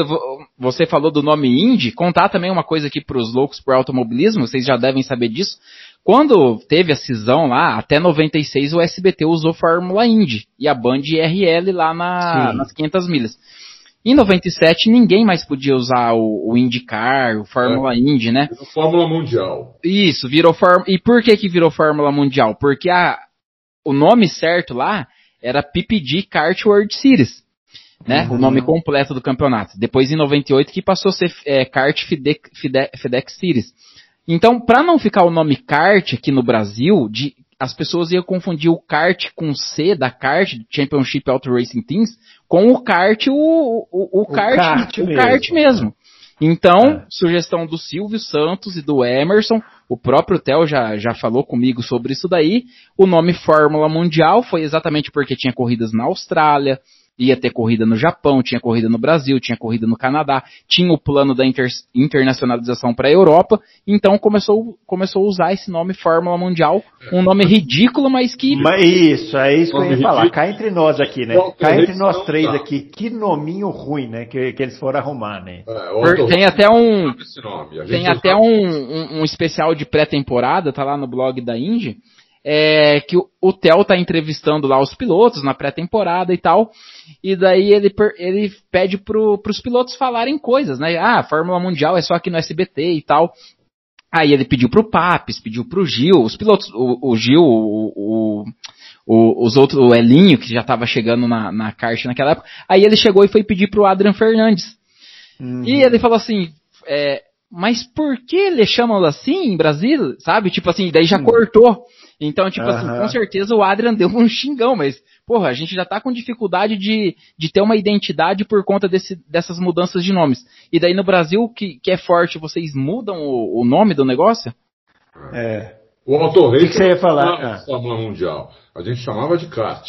[SPEAKER 4] você falou do nome Indy, contar também uma coisa aqui para os loucos por automobilismo, vocês já devem saber disso. Quando teve a cisão lá, até 96 o SBT usou Fórmula Indy e a Band RL lá na, nas 500 milhas. Em 97 ninguém mais podia usar o, o IndyCar, o Fórmula é, Indy, né?
[SPEAKER 3] Virou Fórmula Mundial.
[SPEAKER 4] Isso, virou Fórmula. E por que que virou Fórmula Mundial? Porque a, o nome certo lá era PPG Kart World Series, né? Uhum. O nome completo do campeonato. Depois em 98 que passou a ser é, Kart FedEx, FedEx Series. Então, para não ficar o nome kart aqui no Brasil, de, as pessoas iam confundir o kart com C da kart, Championship Auto Racing Teams, com o kart, o, o, o, kart, kart, o mesmo. kart mesmo. Então, é. sugestão do Silvio Santos e do Emerson, o próprio Theo já, já falou comigo sobre isso daí. O nome Fórmula Mundial foi exatamente porque tinha corridas na Austrália, ia ter corrida no Japão, tinha corrida no Brasil, tinha corrida no Canadá, tinha o plano da inter, internacionalização para a Europa, então começou, começou a usar esse nome Fórmula Mundial, um nome ridículo, mas que...
[SPEAKER 2] Mas isso, é isso que eu ia falar, cá entre nós aqui, né? Cá entre nós três aqui, que nominho ruim, né? Que, que eles foram arrumar, né?
[SPEAKER 4] É, tem até um... Tem até um, um, um especial de pré-temporada, tá lá no blog da Indy, é, que o, o Theo tá entrevistando lá os pilotos na pré-temporada e tal, e daí ele, ele pede pro, pros pilotos falarem coisas, né? Ah, a Fórmula Mundial é só aqui no SBT e tal. Aí ele pediu pro Papes, pediu pro Gil, os pilotos, o, o Gil, o, o, o, os outros, o Elinho, que já estava chegando na, na kart naquela época, aí ele chegou e foi pedir pro Adrian Fernandes. Uhum. E ele falou assim, é, mas por que eles chamam assim em Brasil? Sabe? Tipo assim, daí já uhum. cortou. Então, tipo uhum. assim, com certeza o Adrian *laughs* deu um xingão, mas, porra, a gente já tá com dificuldade de, de ter uma identidade por conta desse, dessas mudanças de nomes. E daí no Brasil, que, que é forte, vocês mudam o, o nome do negócio?
[SPEAKER 3] É. O autorreito
[SPEAKER 2] que, que você ia falar?
[SPEAKER 3] Não, Fórmula Mundial. A gente chamava de kart.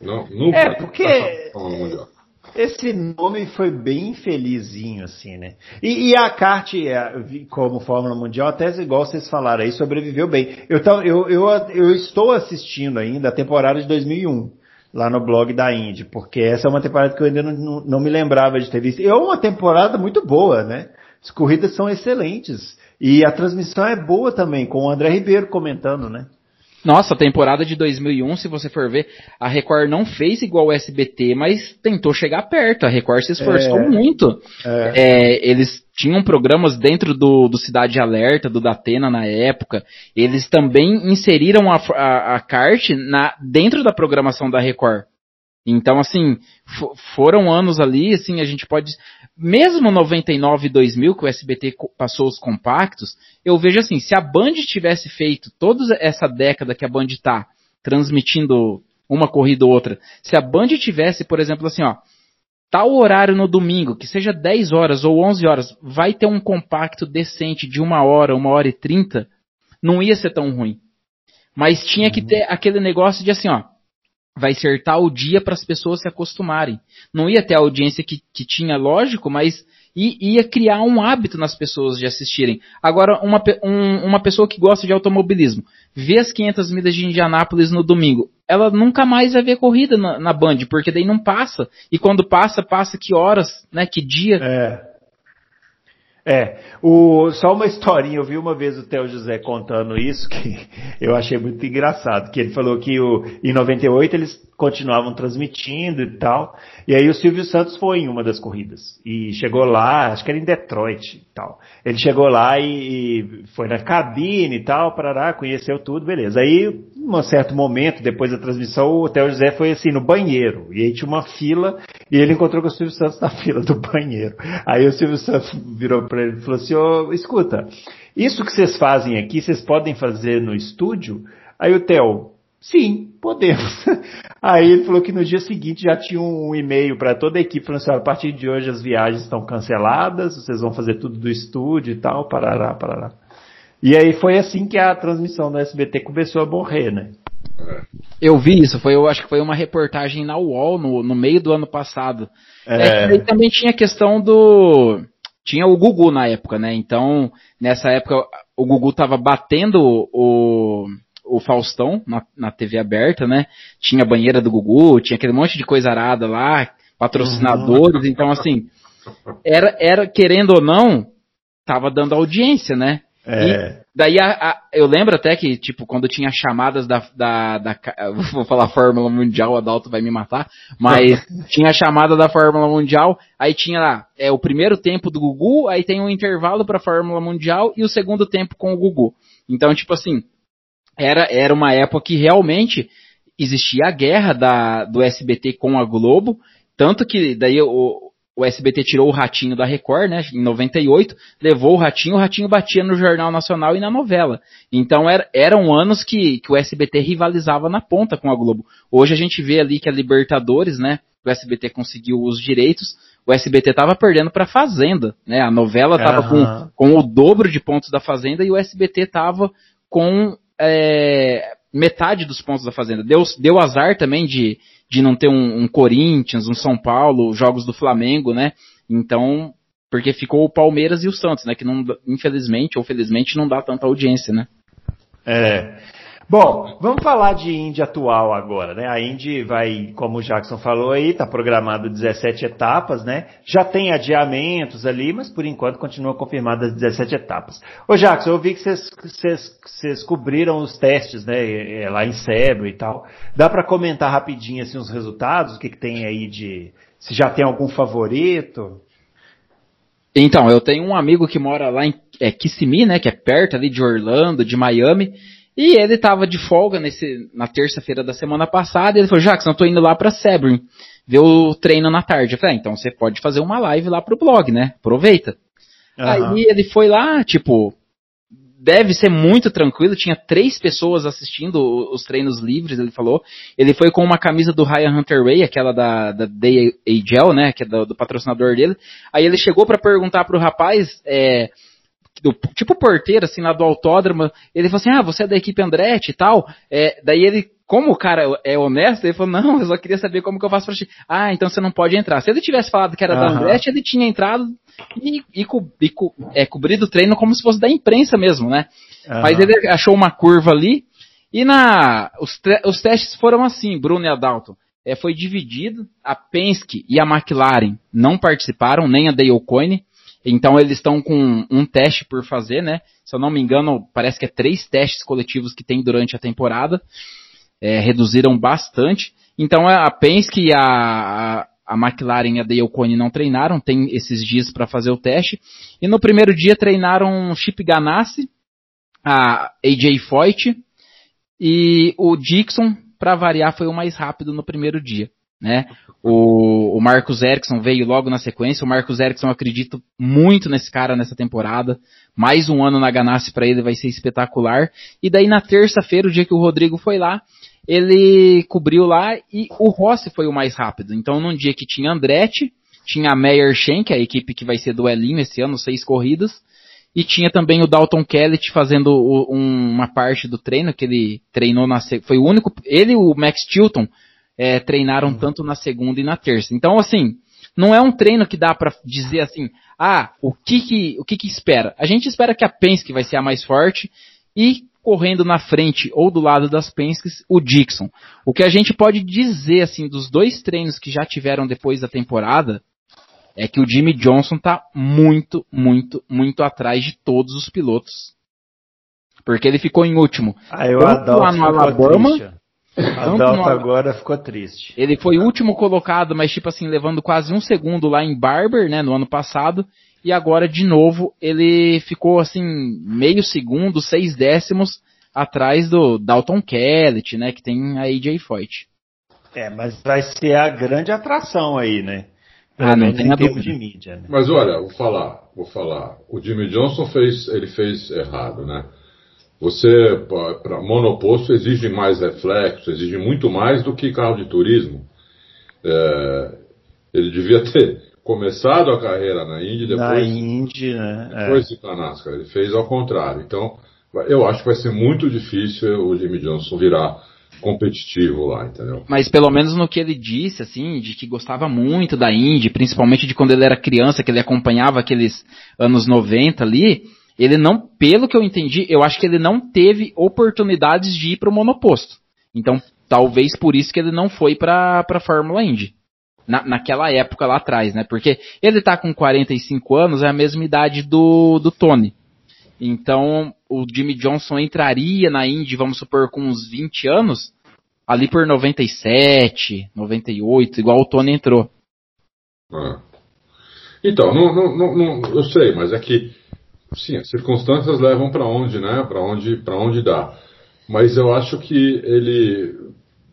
[SPEAKER 3] Não, nunca
[SPEAKER 2] é, porque... Mundial. Esse nome foi bem felizinho, assim, né? E, e a kart, é, como Fórmula Mundial, até igual vocês falaram aí, sobreviveu bem. Eu, eu, eu, eu estou assistindo ainda a temporada de 2001, lá no blog da Indy, porque essa é uma temporada que eu ainda não, não me lembrava de ter visto. É uma temporada muito boa, né? As corridas são excelentes. E a transmissão é boa também, com o André Ribeiro comentando, né?
[SPEAKER 4] Nossa, a temporada de 2001, se você for ver, a Record não fez igual o SBT, mas tentou chegar perto. A Record se esforçou é, muito. É. É, eles tinham programas dentro do, do Cidade Alerta, do Datena na época. Eles também inseriram a, a, a kart na, dentro da programação da Record. Então, assim, foram anos ali, assim, a gente pode. Mesmo 99 e 2000, que o SBT passou os compactos, eu vejo assim: se a Band tivesse feito toda essa década que a Band está transmitindo uma corrida ou outra, se a Band tivesse, por exemplo, assim, ó, tal horário no domingo, que seja 10 horas ou 11 horas, vai ter um compacto decente de uma hora, uma hora e trinta, não ia ser tão ruim. Mas tinha que uhum. ter aquele negócio de assim, ó, vai ser tal dia para as pessoas se acostumarem. Não ia ter a audiência que, que tinha, lógico, mas ia criar um hábito nas pessoas de assistirem. Agora, uma, um, uma pessoa que gosta de automobilismo, vê as 500 milhas de Indianápolis no domingo, ela nunca mais vai ver corrida na, na Band, porque daí não passa. E quando passa, passa que horas, né, que dia.
[SPEAKER 2] É. É, o, só uma historinha, eu vi uma vez o Theo José contando isso, que *laughs* eu achei muito engraçado, que ele falou que o, em 98 eles continuavam transmitindo e tal. E aí o Silvio Santos foi em uma das corridas. E chegou lá, acho que era em Detroit e tal. Ele chegou lá e, e foi na cabine e tal, parará, conheceu tudo, beleza. Aí, um certo momento, depois da transmissão, o Theo José foi assim, no banheiro. E aí tinha uma fila e ele encontrou com o Silvio Santos na *laughs* fila do banheiro. Aí o Silvio Santos virou para ele e falou assim, oh, escuta, isso que vocês fazem aqui, vocês podem fazer no estúdio? Aí o Theo, Sim, podemos. *laughs* Aí ele falou que no dia seguinte já tinha um e-mail para toda a equipe falando assim, a partir de hoje as viagens estão canceladas, vocês vão fazer tudo do estúdio e tal, parará, parará. E aí foi assim que a transmissão do SBT começou a morrer, né?
[SPEAKER 4] Eu vi isso, foi, eu acho que foi uma reportagem na UOL no, no meio do ano passado. É. é também tinha a questão do. Tinha o Gugu na época, né? Então, nessa época, o Gugu tava batendo o o Faustão na, na TV aberta, né? Tinha a banheira do Gugu, tinha aquele monte de coisa arada lá, patrocinadores, uhum. então assim, era, era, querendo ou não, tava dando audiência, né? É. E daí a, a, eu lembro até que, tipo, quando tinha chamadas da, da, da vou falar Fórmula Mundial, o Adalto vai me matar, mas *laughs* tinha a chamada da Fórmula Mundial, aí tinha lá, é o primeiro tempo do Gugu, aí tem um intervalo pra Fórmula Mundial e o segundo tempo com o Gugu. Então, tipo assim, era, era uma época que realmente existia a guerra da, do SBT com a Globo, tanto que daí o, o SBT tirou o Ratinho da Record, né, em 98, levou o Ratinho, o Ratinho batia no Jornal Nacional e na novela. Então era, eram anos que, que o SBT rivalizava na ponta com a Globo. Hoje a gente vê ali que a Libertadores, né, o SBT conseguiu os direitos, o SBT tava perdendo para Fazenda, né, a novela tava uhum. com, com o dobro de pontos da Fazenda e o SBT tava com é, metade dos pontos da Fazenda. Deu, deu azar também de, de não ter um, um, Corinthians, um São Paulo, jogos do Flamengo, né? Então, porque ficou o Palmeiras e o Santos, né? Que não, infelizmente ou felizmente não dá tanta audiência, né?
[SPEAKER 2] É. Bom, vamos falar de Indy atual agora, né? A Indy vai, como o Jackson falou aí, está programado 17 etapas, né? Já tem adiamentos ali, mas por enquanto continua confirmadas 17 etapas. Ô Jackson, eu vi que vocês cobriram os testes, né? Lá em Cebro e tal. Dá para comentar rapidinho assim os resultados? O que, que tem aí de. Se já tem algum favorito?
[SPEAKER 4] Então, eu tenho um amigo que mora lá em é, Kissimmee, né? Que é perto ali de Orlando, de Miami. E ele estava de folga nesse, na terça-feira da semana passada, e ele falou, Jackson, eu tô indo lá para Sebring, ver o treino na tarde. Eu falei, ah, então você pode fazer uma live lá pro blog, né? Aproveita. Uhum. Aí ele foi lá, tipo, deve ser muito tranquilo, tinha três pessoas assistindo os treinos livres, ele falou. Ele foi com uma camisa do Ryan Hunter Way, aquela da, da Day Agel, né, que é do, do patrocinador dele. Aí ele chegou para perguntar pro rapaz, é, do, tipo porteiro, assim, lá do autódromo, ele falou assim, ah, você é da equipe Andretti e tal, é, daí ele, como o cara é honesto, ele falou, não, eu só queria saber como que eu faço pra ti. Ah, então você não pode entrar. Se ele tivesse falado que era uhum. da Andretti, ele tinha entrado e, e, co, e co, é, cobrido o treino como se fosse da imprensa mesmo, né? Uhum. Mas ele achou uma curva ali, e na, os, os testes foram assim, Bruno e Adalto. É, foi dividido, a Penske e a McLaren não participaram, nem a Dale Coyne, então eles estão com um teste por fazer, né? Se eu não me engano, parece que é três testes coletivos que tem durante a temporada. É, reduziram bastante. Então a Penske e a, a McLaren e a Dale Coyne não treinaram, tem esses dias para fazer o teste. E no primeiro dia treinaram Chip Ganassi, a AJ Foyt e o Dixon, para variar, foi o mais rápido no primeiro dia. Né? O, o Marcos Erickson veio logo na sequência. O Marcos Erickson, acredito muito nesse cara nessa temporada. Mais um ano na Ganassi para ele vai ser espetacular. E daí na terça-feira, o dia que o Rodrigo foi lá, ele cobriu lá e o Rossi foi o mais rápido. Então, num dia que tinha Andretti, tinha a Meyer é a equipe que vai ser duelinho esse ano, seis corridas, e tinha também o Dalton Kellett fazendo o, um, uma parte do treino, que ele treinou na foi o único, ele e o Max Chilton é, treinaram uhum. tanto na segunda e na terça. Então, assim, não é um treino que dá para dizer assim, ah, o que que, o que que espera? A gente espera que a Penske vai ser a mais forte e correndo na frente ou do lado das Penske's, o Dixon. O que a gente pode dizer, assim, dos dois treinos que já tiveram depois da temporada, é que o Jimmy Johnson tá muito, muito, muito atrás de todos os pilotos. Porque ele ficou em último.
[SPEAKER 2] Ah, eu tanto lá no Alabama, a Delta agora ficou triste.
[SPEAKER 4] Ele foi o último colocado, mas tipo assim, levando quase um segundo lá em Barber, né, no ano passado. E agora, de novo, ele ficou assim, meio segundo, seis décimos atrás do Dalton Kellett, né, que tem a AJ Foyt.
[SPEAKER 2] É, mas vai ser a grande atração aí, né?
[SPEAKER 4] Pelo ah, não tem
[SPEAKER 3] tempo de mídia. Né? Mas olha, vou falar, vou falar. O Jimmy Johnson fez, ele fez errado, né? Você, para monoposto, exige mais reflexo, exige muito mais do que carro de turismo. É, ele devia *laughs* ter começado a carreira na Indy, depois,
[SPEAKER 2] na Indy, né?
[SPEAKER 3] depois é. de NASCAR. Ele fez ao contrário. Então, eu acho que vai ser muito difícil o Jimmy Johnson virar competitivo lá, entendeu?
[SPEAKER 4] Mas pelo menos no que ele disse, assim, de que gostava muito da Indy, principalmente de quando ele era criança, que ele acompanhava aqueles anos 90 ali, ele não, pelo que eu entendi, eu acho que ele não teve oportunidades de ir para o monoposto. Então, talvez por isso que ele não foi para a Fórmula Indy. Na, naquela época lá atrás, né? Porque ele tá com 45 anos, é a mesma idade do, do Tony. Então, o Jimmy Johnson entraria na Indy, vamos supor, com uns 20 anos, ali por 97, 98, igual o Tony entrou.
[SPEAKER 3] Ah. Então, não, não, não, eu sei, mas é que sim, as circunstâncias levam para onde, né? Para onde, para onde dá. Mas eu acho que ele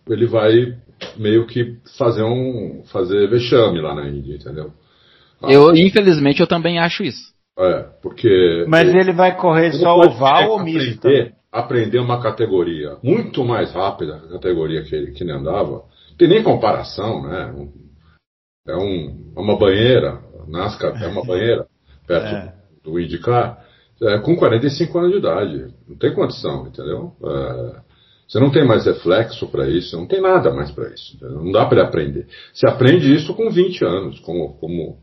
[SPEAKER 3] ele vai meio que fazer um fazer vexame lá na Índia, entendeu?
[SPEAKER 4] Eu, infelizmente, eu também acho isso.
[SPEAKER 3] É, porque.
[SPEAKER 2] Mas ele vai correr
[SPEAKER 3] Ele
[SPEAKER 2] só
[SPEAKER 3] pode
[SPEAKER 2] oval ou misto?
[SPEAKER 3] aprender, aprender uma categoria muito mais rápida que a categoria que ele, que ele andava. Tem nem comparação, né? É, um, é uma banheira, NASCAR é uma *laughs* banheira, perto
[SPEAKER 2] É.
[SPEAKER 3] do IndyCar, é, com 45 anos de idade. Não tem condição, entendeu? É, você não tem mais reflexo para isso, não tem nada mais para isso. entendeu? Não dá para aprender. Você aprende isso com 20 anos, como, como,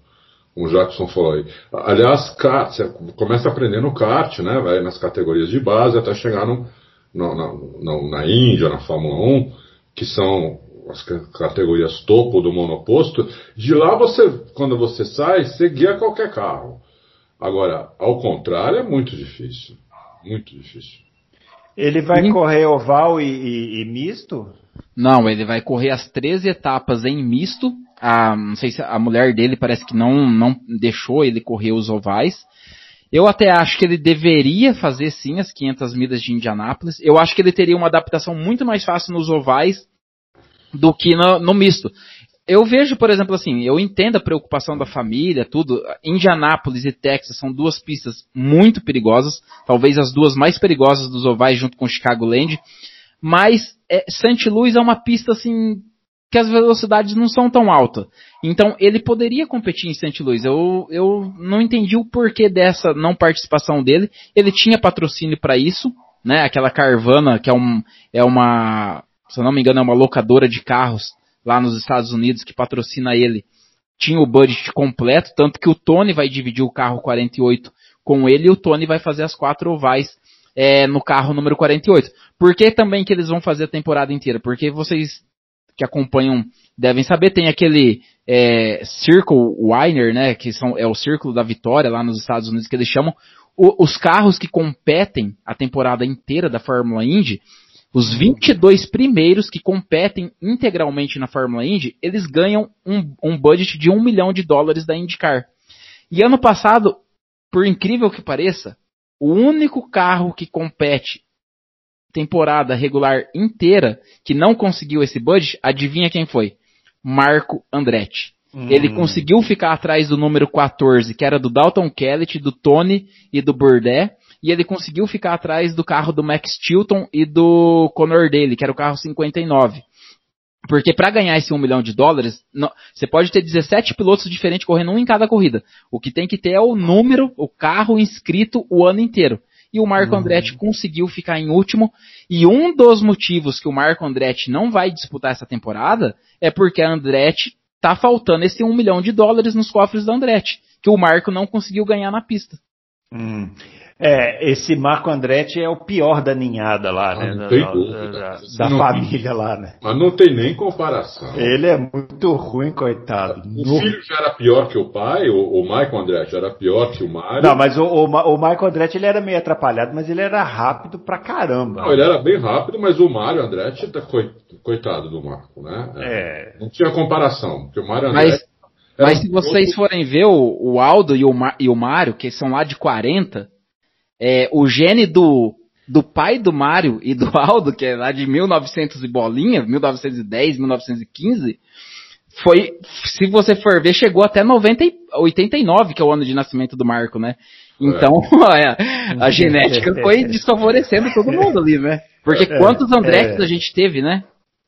[SPEAKER 3] como o Jackson falou aí. Aliás, kart, você começa aprendendo kart, né? Vai nas categorias de base até chegar no, no- na, na, Índia, na Fórmula 1, que são as ca- categorias topo do monoposto. De lá você, quando você sai, você guia qualquer carro. Agora, ao contrário, é muito difícil. Muito difícil.
[SPEAKER 2] Ele vai
[SPEAKER 4] Sim.
[SPEAKER 2] correr oval e, e- e misto?
[SPEAKER 4] Não, ele vai correr as 13 etapas em misto. A, não sei se a mulher dele parece que não, não deixou ele correr os ovais. Eu até acho que ele deveria fazer sim as 500 milhas de Indianápolis. Eu acho que ele teria uma adaptação muito mais fácil nos ovais do que no, no misto. Eu vejo, por exemplo, assim, eu entendo a preocupação da família, tudo. Indianápolis e Texas são duas pistas muito perigosas, talvez as duas mais perigosas dos ovais junto com Chicagoland. Mas é, St. Louis é uma pista assim que as velocidades não são tão altas. Então ele poderia competir em St. Louis. Eu, eu não entendi o porquê dessa não participação dele. Ele tinha patrocínio para isso, né? Aquela Carvana que é, um, é uma, se eu não me engano, é uma locadora de carros lá nos Estados Unidos que patrocina ele. Tinha o budget completo, tanto que o Tony vai dividir o carro 48 com ele e o Tony vai fazer as quatro ovais é, no carro número 48. Por que também que eles vão fazer a temporada inteira? Porque vocês que acompanham devem saber, tem aquele é, Circle Winer, né, que são, é o Círculo da Vitória lá nos Estados Unidos que eles chamam. O- os carros que competem a temporada inteira da Fórmula Indy, os 22 primeiros que competem integralmente na Fórmula Indy, eles ganham um, um budget de um milhão de dólares da IndyCar. E ano passado, por incrível que pareça, o único carro que compete temporada regular inteira que não conseguiu esse budget, adivinha quem foi? Marco Andretti. Ele
[SPEAKER 2] Hum.
[SPEAKER 4] conseguiu ficar atrás do número 14, que era do Dalton Kellett, do Tony e do Burdett, e ele conseguiu ficar atrás do carro do Max Chilton e do Conor Daly, que era o carro 59. Porque para ganhar esse 1 milhão de dólares, não- você pode ter 17 pilotos diferentes correndo um em cada corrida. O que tem que ter é o número, o carro inscrito o ano inteiro. E o Marco Andretti conseguiu ficar em último. E um dos motivos que o Marco Andretti não vai disputar essa temporada é porque a Andretti tá faltando esse 1 milhão de dólares nos cofres da Andretti, que o Marco não conseguiu ganhar na pista.
[SPEAKER 2] Hum. É, esse Marco Andretti é o pior da ninhada lá,
[SPEAKER 3] Ah,
[SPEAKER 2] né?
[SPEAKER 3] não
[SPEAKER 2] Da,
[SPEAKER 3] tem
[SPEAKER 2] da-
[SPEAKER 3] dúvida.
[SPEAKER 2] da- da
[SPEAKER 3] não-
[SPEAKER 2] família lá, né?
[SPEAKER 3] Mas não tem nem comparação.
[SPEAKER 2] Ele é muito ruim, coitado.
[SPEAKER 3] O
[SPEAKER 2] No-
[SPEAKER 3] filho já era pior que o pai, o, o Michael André já era pior que o Mário.
[SPEAKER 2] Não, mas o, o, o Michael Andretti ele era meio atrapalhado, mas ele era rápido pra caramba.
[SPEAKER 3] Não, ele era bem rápido, mas o Mário Andretti, tá coi- coitado do Marco, né?
[SPEAKER 2] É.
[SPEAKER 3] Não tinha comparação, porque o Mário
[SPEAKER 4] Mas,
[SPEAKER 3] Andretti. era
[SPEAKER 4] mas
[SPEAKER 3] um
[SPEAKER 4] se vocês forem ver o, o Aldo e o, Ma- e o Mário, que são lá de 40, é, o gene do, do pai do Mário e do Aldo, que é lá de 1900 e bolinha, 1910, 1915, foi, se você for ver, chegou até 90, e- 89, que é o ano de nascimento do Marco, né? Então, *laughs* olha, a *laughs* genética foi desfavorecendo todo mundo ali, né? Porque
[SPEAKER 2] É,
[SPEAKER 4] quantos Andretti
[SPEAKER 2] é.
[SPEAKER 4] a gente teve, né?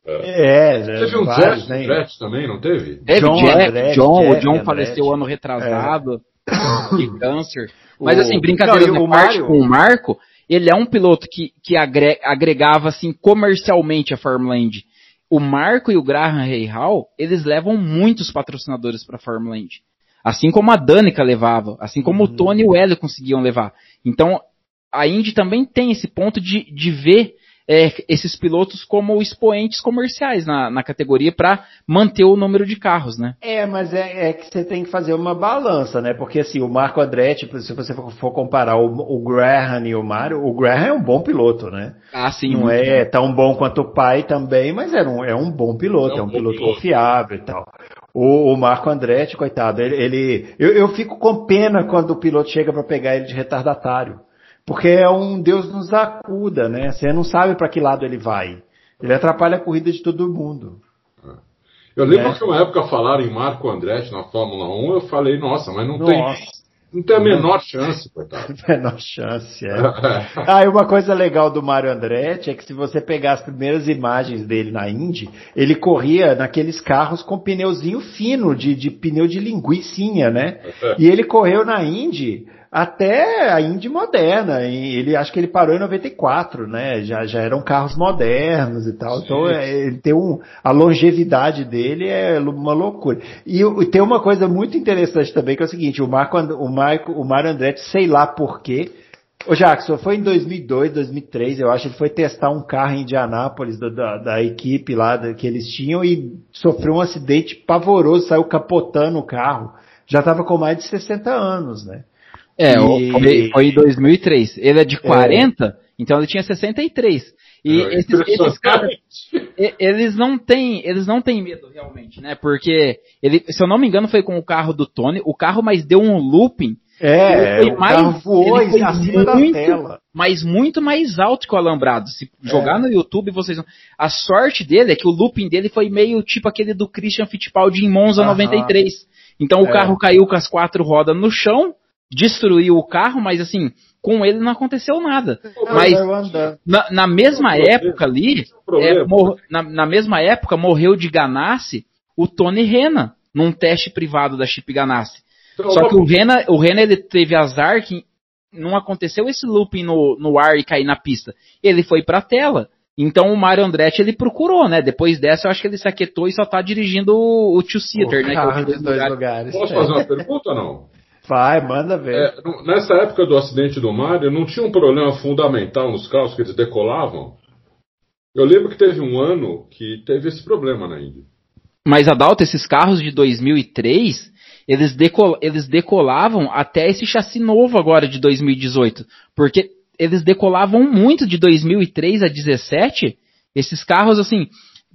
[SPEAKER 2] É,
[SPEAKER 3] Teve um
[SPEAKER 2] vários,
[SPEAKER 3] Jeff
[SPEAKER 2] né?
[SPEAKER 3] Andretti também, não teve?
[SPEAKER 4] Teve
[SPEAKER 2] John Andretti,
[SPEAKER 4] John, o
[SPEAKER 2] Jeff
[SPEAKER 4] John
[SPEAKER 2] Andretti.
[SPEAKER 4] faleceu ano retrasado de *coughs* câncer. Mas assim, brincadeira
[SPEAKER 2] Não,
[SPEAKER 4] parte com o Marco, ele é um piloto que, que agre- agregava assim comercialmente a Fórmula Indy. O Marco e o Graham Rahal, eles levam muitos patrocinadores para a Fórmula Indy. Assim como a Danica levava, assim como
[SPEAKER 2] Uhum.
[SPEAKER 4] o Tony e o Hélio conseguiam levar. Então, a Indy também tem esse ponto de, de ver é, esses pilotos como expoentes comerciais na, na categoria para manter o número de carros, né?
[SPEAKER 2] É, mas é, é que você tem que fazer uma balança, né? Porque assim, o Marco Andretti, se você for comparar o, o Graham e o Mário, o Graham é um bom piloto, né?
[SPEAKER 4] Ah, sim.
[SPEAKER 2] Não é tão bom quanto o pai também, mas é um, é um bom piloto,
[SPEAKER 3] É
[SPEAKER 2] é
[SPEAKER 3] um
[SPEAKER 2] um,
[SPEAKER 3] bom
[SPEAKER 2] piloto
[SPEAKER 3] piloto.
[SPEAKER 2] confiável e tal. O, o Marco Andretti, coitado, ele, ele- eu, eu fico com pena quando o piloto chega para pegar ele de retardatário, porque é um Deus nos acuda, né? Você não sabe para que lado ele vai. Ele atrapalha a corrida de todo mundo.
[SPEAKER 3] Eu lembro né? que uma época falaram em Marco Andretti na Fórmula 1, eu falei, nossa, mas não nossa. tem não tem a menor chance, coitado. *laughs*
[SPEAKER 2] menor chance, é. *laughs* ah, e uma coisa legal do Mário Andretti é que se você pegar as primeiras imagens dele na Indy, ele corria naqueles carros com pneuzinho fino, de, de pneu de linguiçinha, né? É. E ele correu na Indy até a Indy moderna. Ele acho que ele parou em 94, né? Já, já eram carros modernos e tal. Então, Sim. Então ele tem um a longevidade dele é uma loucura. E, e, tem uma coisa muito interessante também que é o seguinte, o Marco o Marco o Mário Andretti, sei lá por quê, o Jackson, foi em 2002, 2003, eu acho, ele foi testar um carro em Indianápolis da, da, da equipe lá da, que eles tinham e sofreu um acidente pavoroso, saiu capotando o carro. Já estava com mais de 60 anos, né?
[SPEAKER 4] É, e... foi, foi em 2003. Ele é de 40, é. então ele tinha 63. E é, esses, esses caras, eles não têm, eles não têm medo realmente, né? Porque ele, se eu não me engano, foi com o carro do Tony. O carro mais deu um looping.
[SPEAKER 2] É, o mais, carro voou ele foi acima muito, da tela.
[SPEAKER 4] Mas muito mais alto que o alambrado. Se é. jogar no YouTube, vocês A sorte dele é que o looping dele foi meio tipo aquele do Christian Fittipaldi em Monza Aham. 93. Então o é. carro caiu com as quatro rodas no chão destruiu o carro, mas assim, com ele não aconteceu nada. Mas na, na mesma época ali, é, mor, na, na, mesma época morreu de Ganassi o Tony Rena, num teste privado da Chip Ganassi. Então, Só que o Rena, o Rena ele teve azar que não aconteceu esse looping no, no ar e cair na pista. Ele foi pra tela. Então o Mario Andretti ele procurou, né? Depois dessa eu acho que ele se aquietou e só tá dirigindo o, o Two Seater, né?
[SPEAKER 2] Que é o dois lugares.
[SPEAKER 3] Posso fazer uma pergunta ou não?
[SPEAKER 2] Vai, manda ver. É,
[SPEAKER 3] nessa época do acidente do Mário, não tinha um problema fundamental nos carros que eles decolavam? Eu lembro que teve um ano que teve esse problema na Índia.
[SPEAKER 4] Mas, Adalto, esses carros de 2003, eles, decol eles decolavam até esse chassi novo agora de 2018. Porque eles decolavam muito de 2003 a 2017. Esses carros, assim,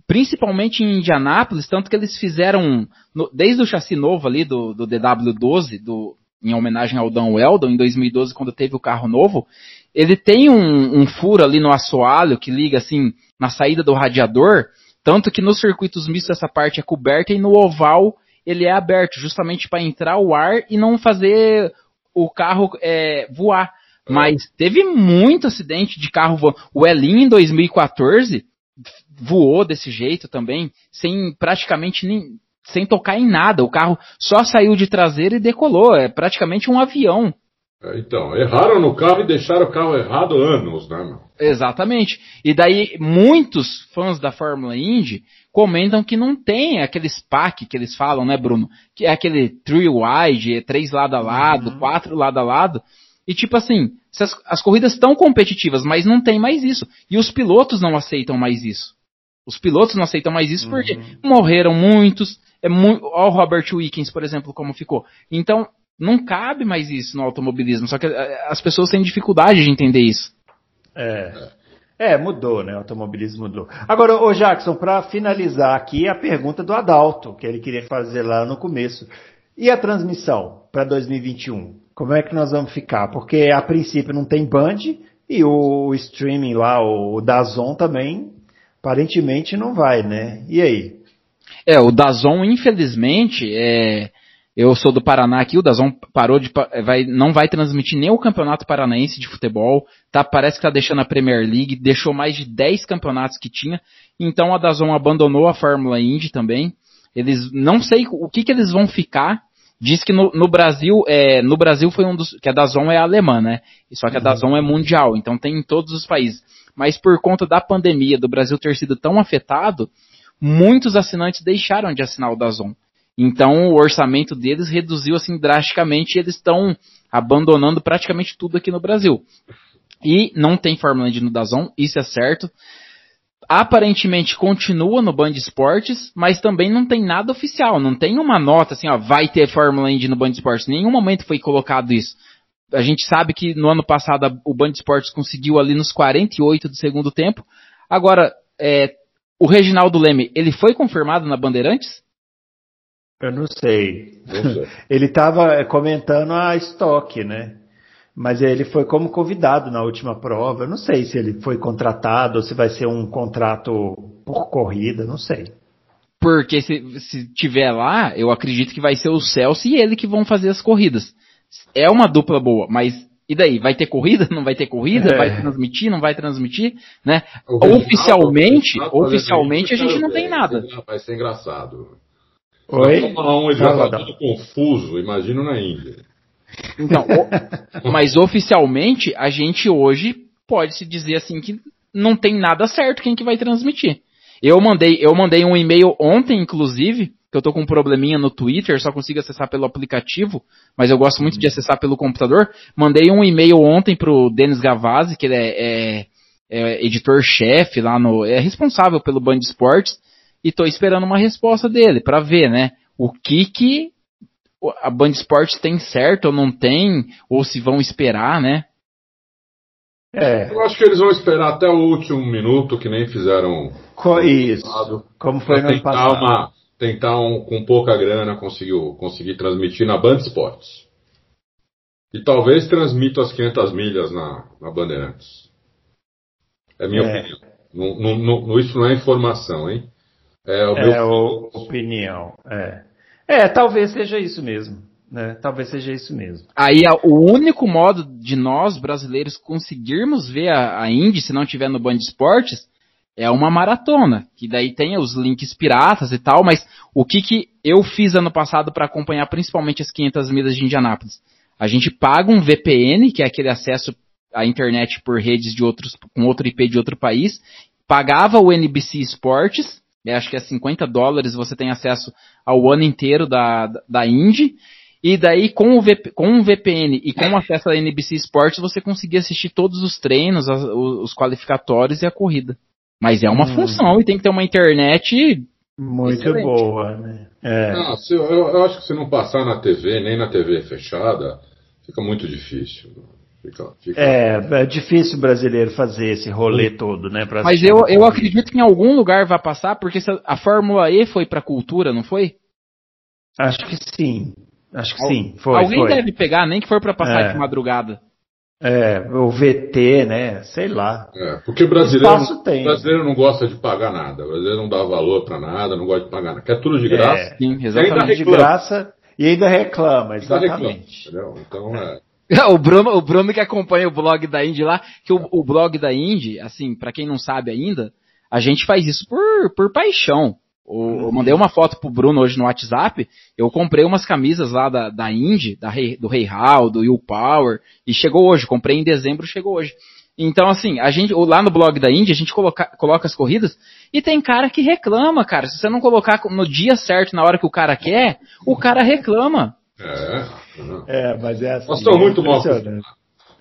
[SPEAKER 4] principalmente em Indianápolis, tanto que eles fizeram, desde o chassi novo ali do, do DW12, do, em homenagem ao Dan Weldon, em 2012, quando teve o carro novo, ele tem um, um, furo ali no assoalho que liga assim na saída do radiador, tanto que nos circuitos mistos essa parte é coberta e no oval ele é aberto, justamente para entrar o ar e não fazer o carro é, voar. Mas teve muito acidente de carro voando. O Elin em 2014 voou desse jeito também, sem praticamente nem, sem tocar em nada. O carro só saiu de traseira e decolou. É praticamente um avião.
[SPEAKER 3] É, então, erraram no carro e deixaram o carro errado anos, né, meu?
[SPEAKER 4] Exatamente. E daí, muitos fãs da Fórmula Indy comentam que não tem aqueles pack que eles falam, né, Bruno? Que é aquele three wide, é três lado a lado, uhum. quatro lado a lado. E tipo assim, as, as corridas estão competitivas, mas não tem mais isso. E os pilotos não aceitam mais isso. Os pilotos não aceitam mais isso uhum. porque morreram muitos. É muito, ó, o Robert Wickens, por exemplo, como ficou. Então, não cabe mais isso no automobilismo. Só que eh, as pessoas têm dificuldade de entender isso.
[SPEAKER 2] É. É, mudou, né? O automobilismo mudou. Agora, ô Jackson, para finalizar aqui, a pergunta do Adalto, que ele queria fazer lá no começo. E a transmissão para 2021? Como é que nós vamos ficar? Porque a princípio não tem Band e o streaming lá, o Dazon também aparentemente não vai, né? E aí?
[SPEAKER 4] É, o Dazon, infelizmente, é, eu sou do Paraná aqui, o Dazon parou de vai, não vai transmitir nem o Campeonato Paranaense de Futebol, tá, parece que tá deixando a Premier League, deixou mais de 10 campeonatos que tinha, então a Dazon abandonou a Fórmula Indy também. Eles não sei o que que eles vão ficar. Diz que no, no Brasil, é, no Brasil foi um dos que a Dazon é alemã, né? Só que a uhum. Dazon é mundial, então tem em todos os países mas por conta da pandemia, do Brasil ter sido tão afetado, muitos assinantes deixaram de assinar o Dazon. Então o orçamento deles reduziu assim drasticamente e eles estão abandonando praticamente tudo aqui no Brasil. E não tem Fórmula Indy no Dazon, isso é certo. Aparentemente continua no Band Esportes, mas também não tem nada oficial, não tem uma nota assim, ó, vai ter Fórmula Indy no Band Esportes. Em nenhum momento foi colocado isso a gente sabe que no ano passado o Band Esportes conseguiu ali nos 48 do segundo tempo. Agora, é, o Reginaldo Leme, ele foi confirmado na Bandeirantes?
[SPEAKER 2] Eu não sei. Não sei. *laughs* ele estava é, comentando a estoque, né? Mas ele foi como convidado na última prova. Eu não sei se ele foi contratado ou se vai ser um contrato por corrida, não sei.
[SPEAKER 4] Porque se, se tiver lá, eu acredito que vai ser o Celso e ele que vão fazer as corridas. É uma dupla boa, mas e daí? Vai ter corrida? *laughs* Não vai ter corrida?
[SPEAKER 2] É.
[SPEAKER 4] Vai transmitir? Não vai transmitir? Né? Oficialmente, oficialmente a gente não tem nada.
[SPEAKER 3] Vai ser engraçado.
[SPEAKER 2] Oi?
[SPEAKER 3] Na Fórmula 1 ele já
[SPEAKER 2] Fala,
[SPEAKER 3] tá todo confuso, imagino na Índia.
[SPEAKER 4] Então, o- *laughs* mas oficialmente a gente hoje pode se dizer assim que não tem nada certo quem que vai transmitir. Eu mandei, eu mandei um e-mail ontem, inclusive, que eu tô com um probleminha no Twitter, só consigo acessar pelo aplicativo, mas eu gosto muito de acessar pelo computador. Mandei um e-mail ontem pro Denis Gavazzi, que ele é, é- é editor-chefe lá no, é responsável pelo Band Esportes, e tô esperando uma resposta dele para ver, né, o que que a Band Esportes tem certo ou não tem, ou se vão esperar, né?
[SPEAKER 2] É,
[SPEAKER 3] Eu acho que eles vão esperar até o último minuto, que nem fizeram
[SPEAKER 2] co- isso.
[SPEAKER 3] passado,
[SPEAKER 2] Como foi no ano passado.
[SPEAKER 3] uma, tentar um, com pouca grana conseguir, conseguir transmitir na Band Esportes. E talvez transmita as 500 milhas na, na Bandeirantes. É minha
[SPEAKER 2] É.
[SPEAKER 3] opinião. Não, não- não- isso não é informação, hein? É o meu
[SPEAKER 2] É, o, opinião. É. é, talvez seja isso mesmo. Né? Talvez seja isso mesmo.
[SPEAKER 4] Aí a- o único modo de nós brasileiros conseguirmos ver a, a Indy, se não tiver no Band Esportes, é uma maratona, que daí tem os links piratas e tal, mas o que que eu fiz ano passado para acompanhar principalmente as 500 milhas de Indianápolis? A gente paga um VPN, que é aquele acesso à internet por redes de outros, com outro IP de outro país, pagava o NBC Esportes, eu acho que é 50 dólares, você tem acesso ao ano inteiro da, da, Indy, e daí, com o, VP, com um VPN e com acesso à NBC Sports, você conseguia assistir todos os treinos, os qualificatórios e a corrida. Mas é uma
[SPEAKER 2] Hum.
[SPEAKER 4] função e tem que ter uma internet.
[SPEAKER 2] Muito
[SPEAKER 4] Excelente.
[SPEAKER 2] boa, né? É.
[SPEAKER 3] Não, se- eu, eu acho que se não passar na TV, nem na TV fechada, fica muito difícil. Fica, fica...
[SPEAKER 2] É, é difícil o brasileiro fazer esse rolê todo, né? pra
[SPEAKER 4] Mas eu, eu acredito que em algum lugar vai passar, porque a Fórmula E foi pra cultura, não foi?
[SPEAKER 2] Acho que sim. Acho que
[SPEAKER 4] Al-
[SPEAKER 2] sim. Foi,
[SPEAKER 4] Alguém
[SPEAKER 2] foi.
[SPEAKER 4] deve pegar, nem que for pra passar
[SPEAKER 2] É.
[SPEAKER 4] de madrugada.
[SPEAKER 2] É, o VT, né? Sei lá.
[SPEAKER 3] É, porque brasileiro,
[SPEAKER 2] Espaço tem.
[SPEAKER 3] brasileiro não gosta de pagar nada. O brasileiro não dá valor pra nada, não gosta de pagar nada. Quer tudo de graça.
[SPEAKER 2] É,
[SPEAKER 4] Sim,
[SPEAKER 3] ainda
[SPEAKER 4] exatamente.
[SPEAKER 2] de graça e ainda reclama,
[SPEAKER 3] ainda reclama,
[SPEAKER 2] exatamente.
[SPEAKER 3] entendeu? Então, é. *laughs*
[SPEAKER 4] O Bruno, o Bruno que acompanha o blog da Indy lá, que o, o blog da Indy, assim, pra quem não sabe ainda, a gente faz isso por, por paixão. O- Eu mandei uma foto pro Bruno hoje no WhatsApp, eu comprei umas camisas lá da, da Indy, da Rei- do Rei Hall, do Will Power, e chegou hoje, comprei em dezembro, chegou hoje. Então, assim, a gente, lá no blog da Indy, a gente coloca, coloca as corridas, e tem cara que reclama, cara. Se você não colocar no dia certo, na hora que o cara quer, o cara reclama.
[SPEAKER 3] É, não.
[SPEAKER 2] É, mas é assim.
[SPEAKER 3] Nós estamos
[SPEAKER 2] é
[SPEAKER 3] muito mal
[SPEAKER 2] impressionante.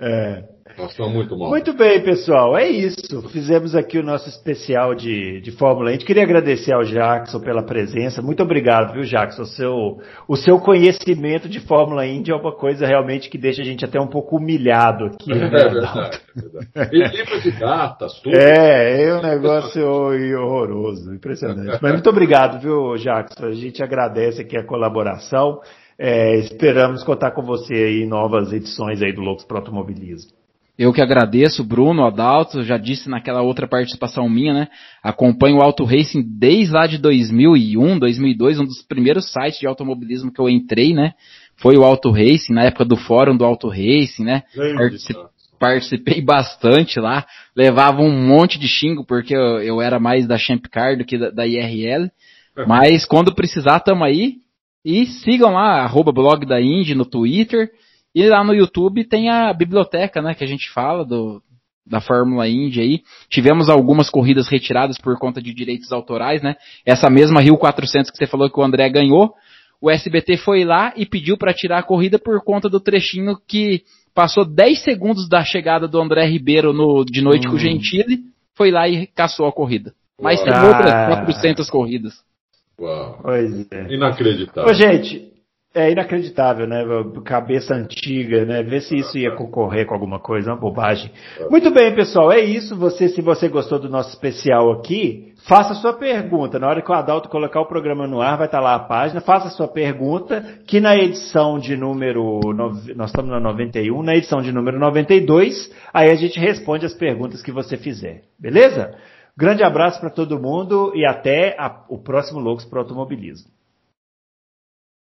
[SPEAKER 2] É.
[SPEAKER 3] estamos muito mal.
[SPEAKER 2] Muito bem, pessoal. É isso. Fizemos aqui o nosso especial de, de Fórmula 1. Queria agradecer ao Jackson pela presença. Muito obrigado, viu, Jackson? O seu, o seu conhecimento de Fórmula Indy é uma coisa realmente que deixa a gente até um pouco humilhado aqui.
[SPEAKER 3] É
[SPEAKER 2] né,
[SPEAKER 3] verdade.
[SPEAKER 2] Adalto?
[SPEAKER 3] é verdade. E livro de datas, tudo.
[SPEAKER 2] É, é um negócio horroroso, impressionante. Mas muito obrigado, viu, Jackson? A gente agradece aqui a colaboração. É, esperamos contar com você aí em novas edições aí do Loucos para Automobilismo.
[SPEAKER 4] Eu que agradeço, Bruno, Adalto, já disse naquela outra participação minha, né? Acompanho o Auto Racing desde lá de 2001, 2002, um dos primeiros sites de automobilismo que eu entrei, né? Foi o Auto Racing, na época do fórum do Auto Racing, né?
[SPEAKER 3] Grande
[SPEAKER 4] Partici-
[SPEAKER 3] datas.
[SPEAKER 4] Participei bastante lá, levava um monte de xingo porque eu, eu era mais da Champ Car do que da, da IRL. *laughs* Mas quando precisar, tamo aí. E sigam lá, arroba blog da Indy no Twitter. E lá no YouTube tem a biblioteca, né, que a gente fala do, da Fórmula Indy aí. Tivemos algumas corridas retiradas por conta de direitos autorais, né? Essa mesma Rio 400 que você falou que o André ganhou. O SBT foi lá e pediu para tirar a corrida por conta do trechinho que passou 10 segundos da chegada do André Ribeiro no, de noite com o Gentili. Foi lá e caçou a corrida. Mas tem outras
[SPEAKER 2] Ah.
[SPEAKER 4] 400 corridas.
[SPEAKER 3] Uau.
[SPEAKER 2] Pois é.
[SPEAKER 3] Inacreditável.
[SPEAKER 2] Ô, gente, é inacreditável, né? Cabeça antiga, né? Ver se isso ia concorrer com alguma coisa, uma bobagem. Muito bem, pessoal, é isso. Você, se você gostou do nosso especial aqui, faça sua pergunta. Na hora que o Adalto colocar o programa no ar, vai estar lá a página. Faça sua pergunta, que na edição de número. Nós estamos na 91, na edição de número 92, aí a gente responde as perguntas que você fizer. Beleza? Grande abraço para todo mundo e até a, o próximo Loucos para Automobilismo.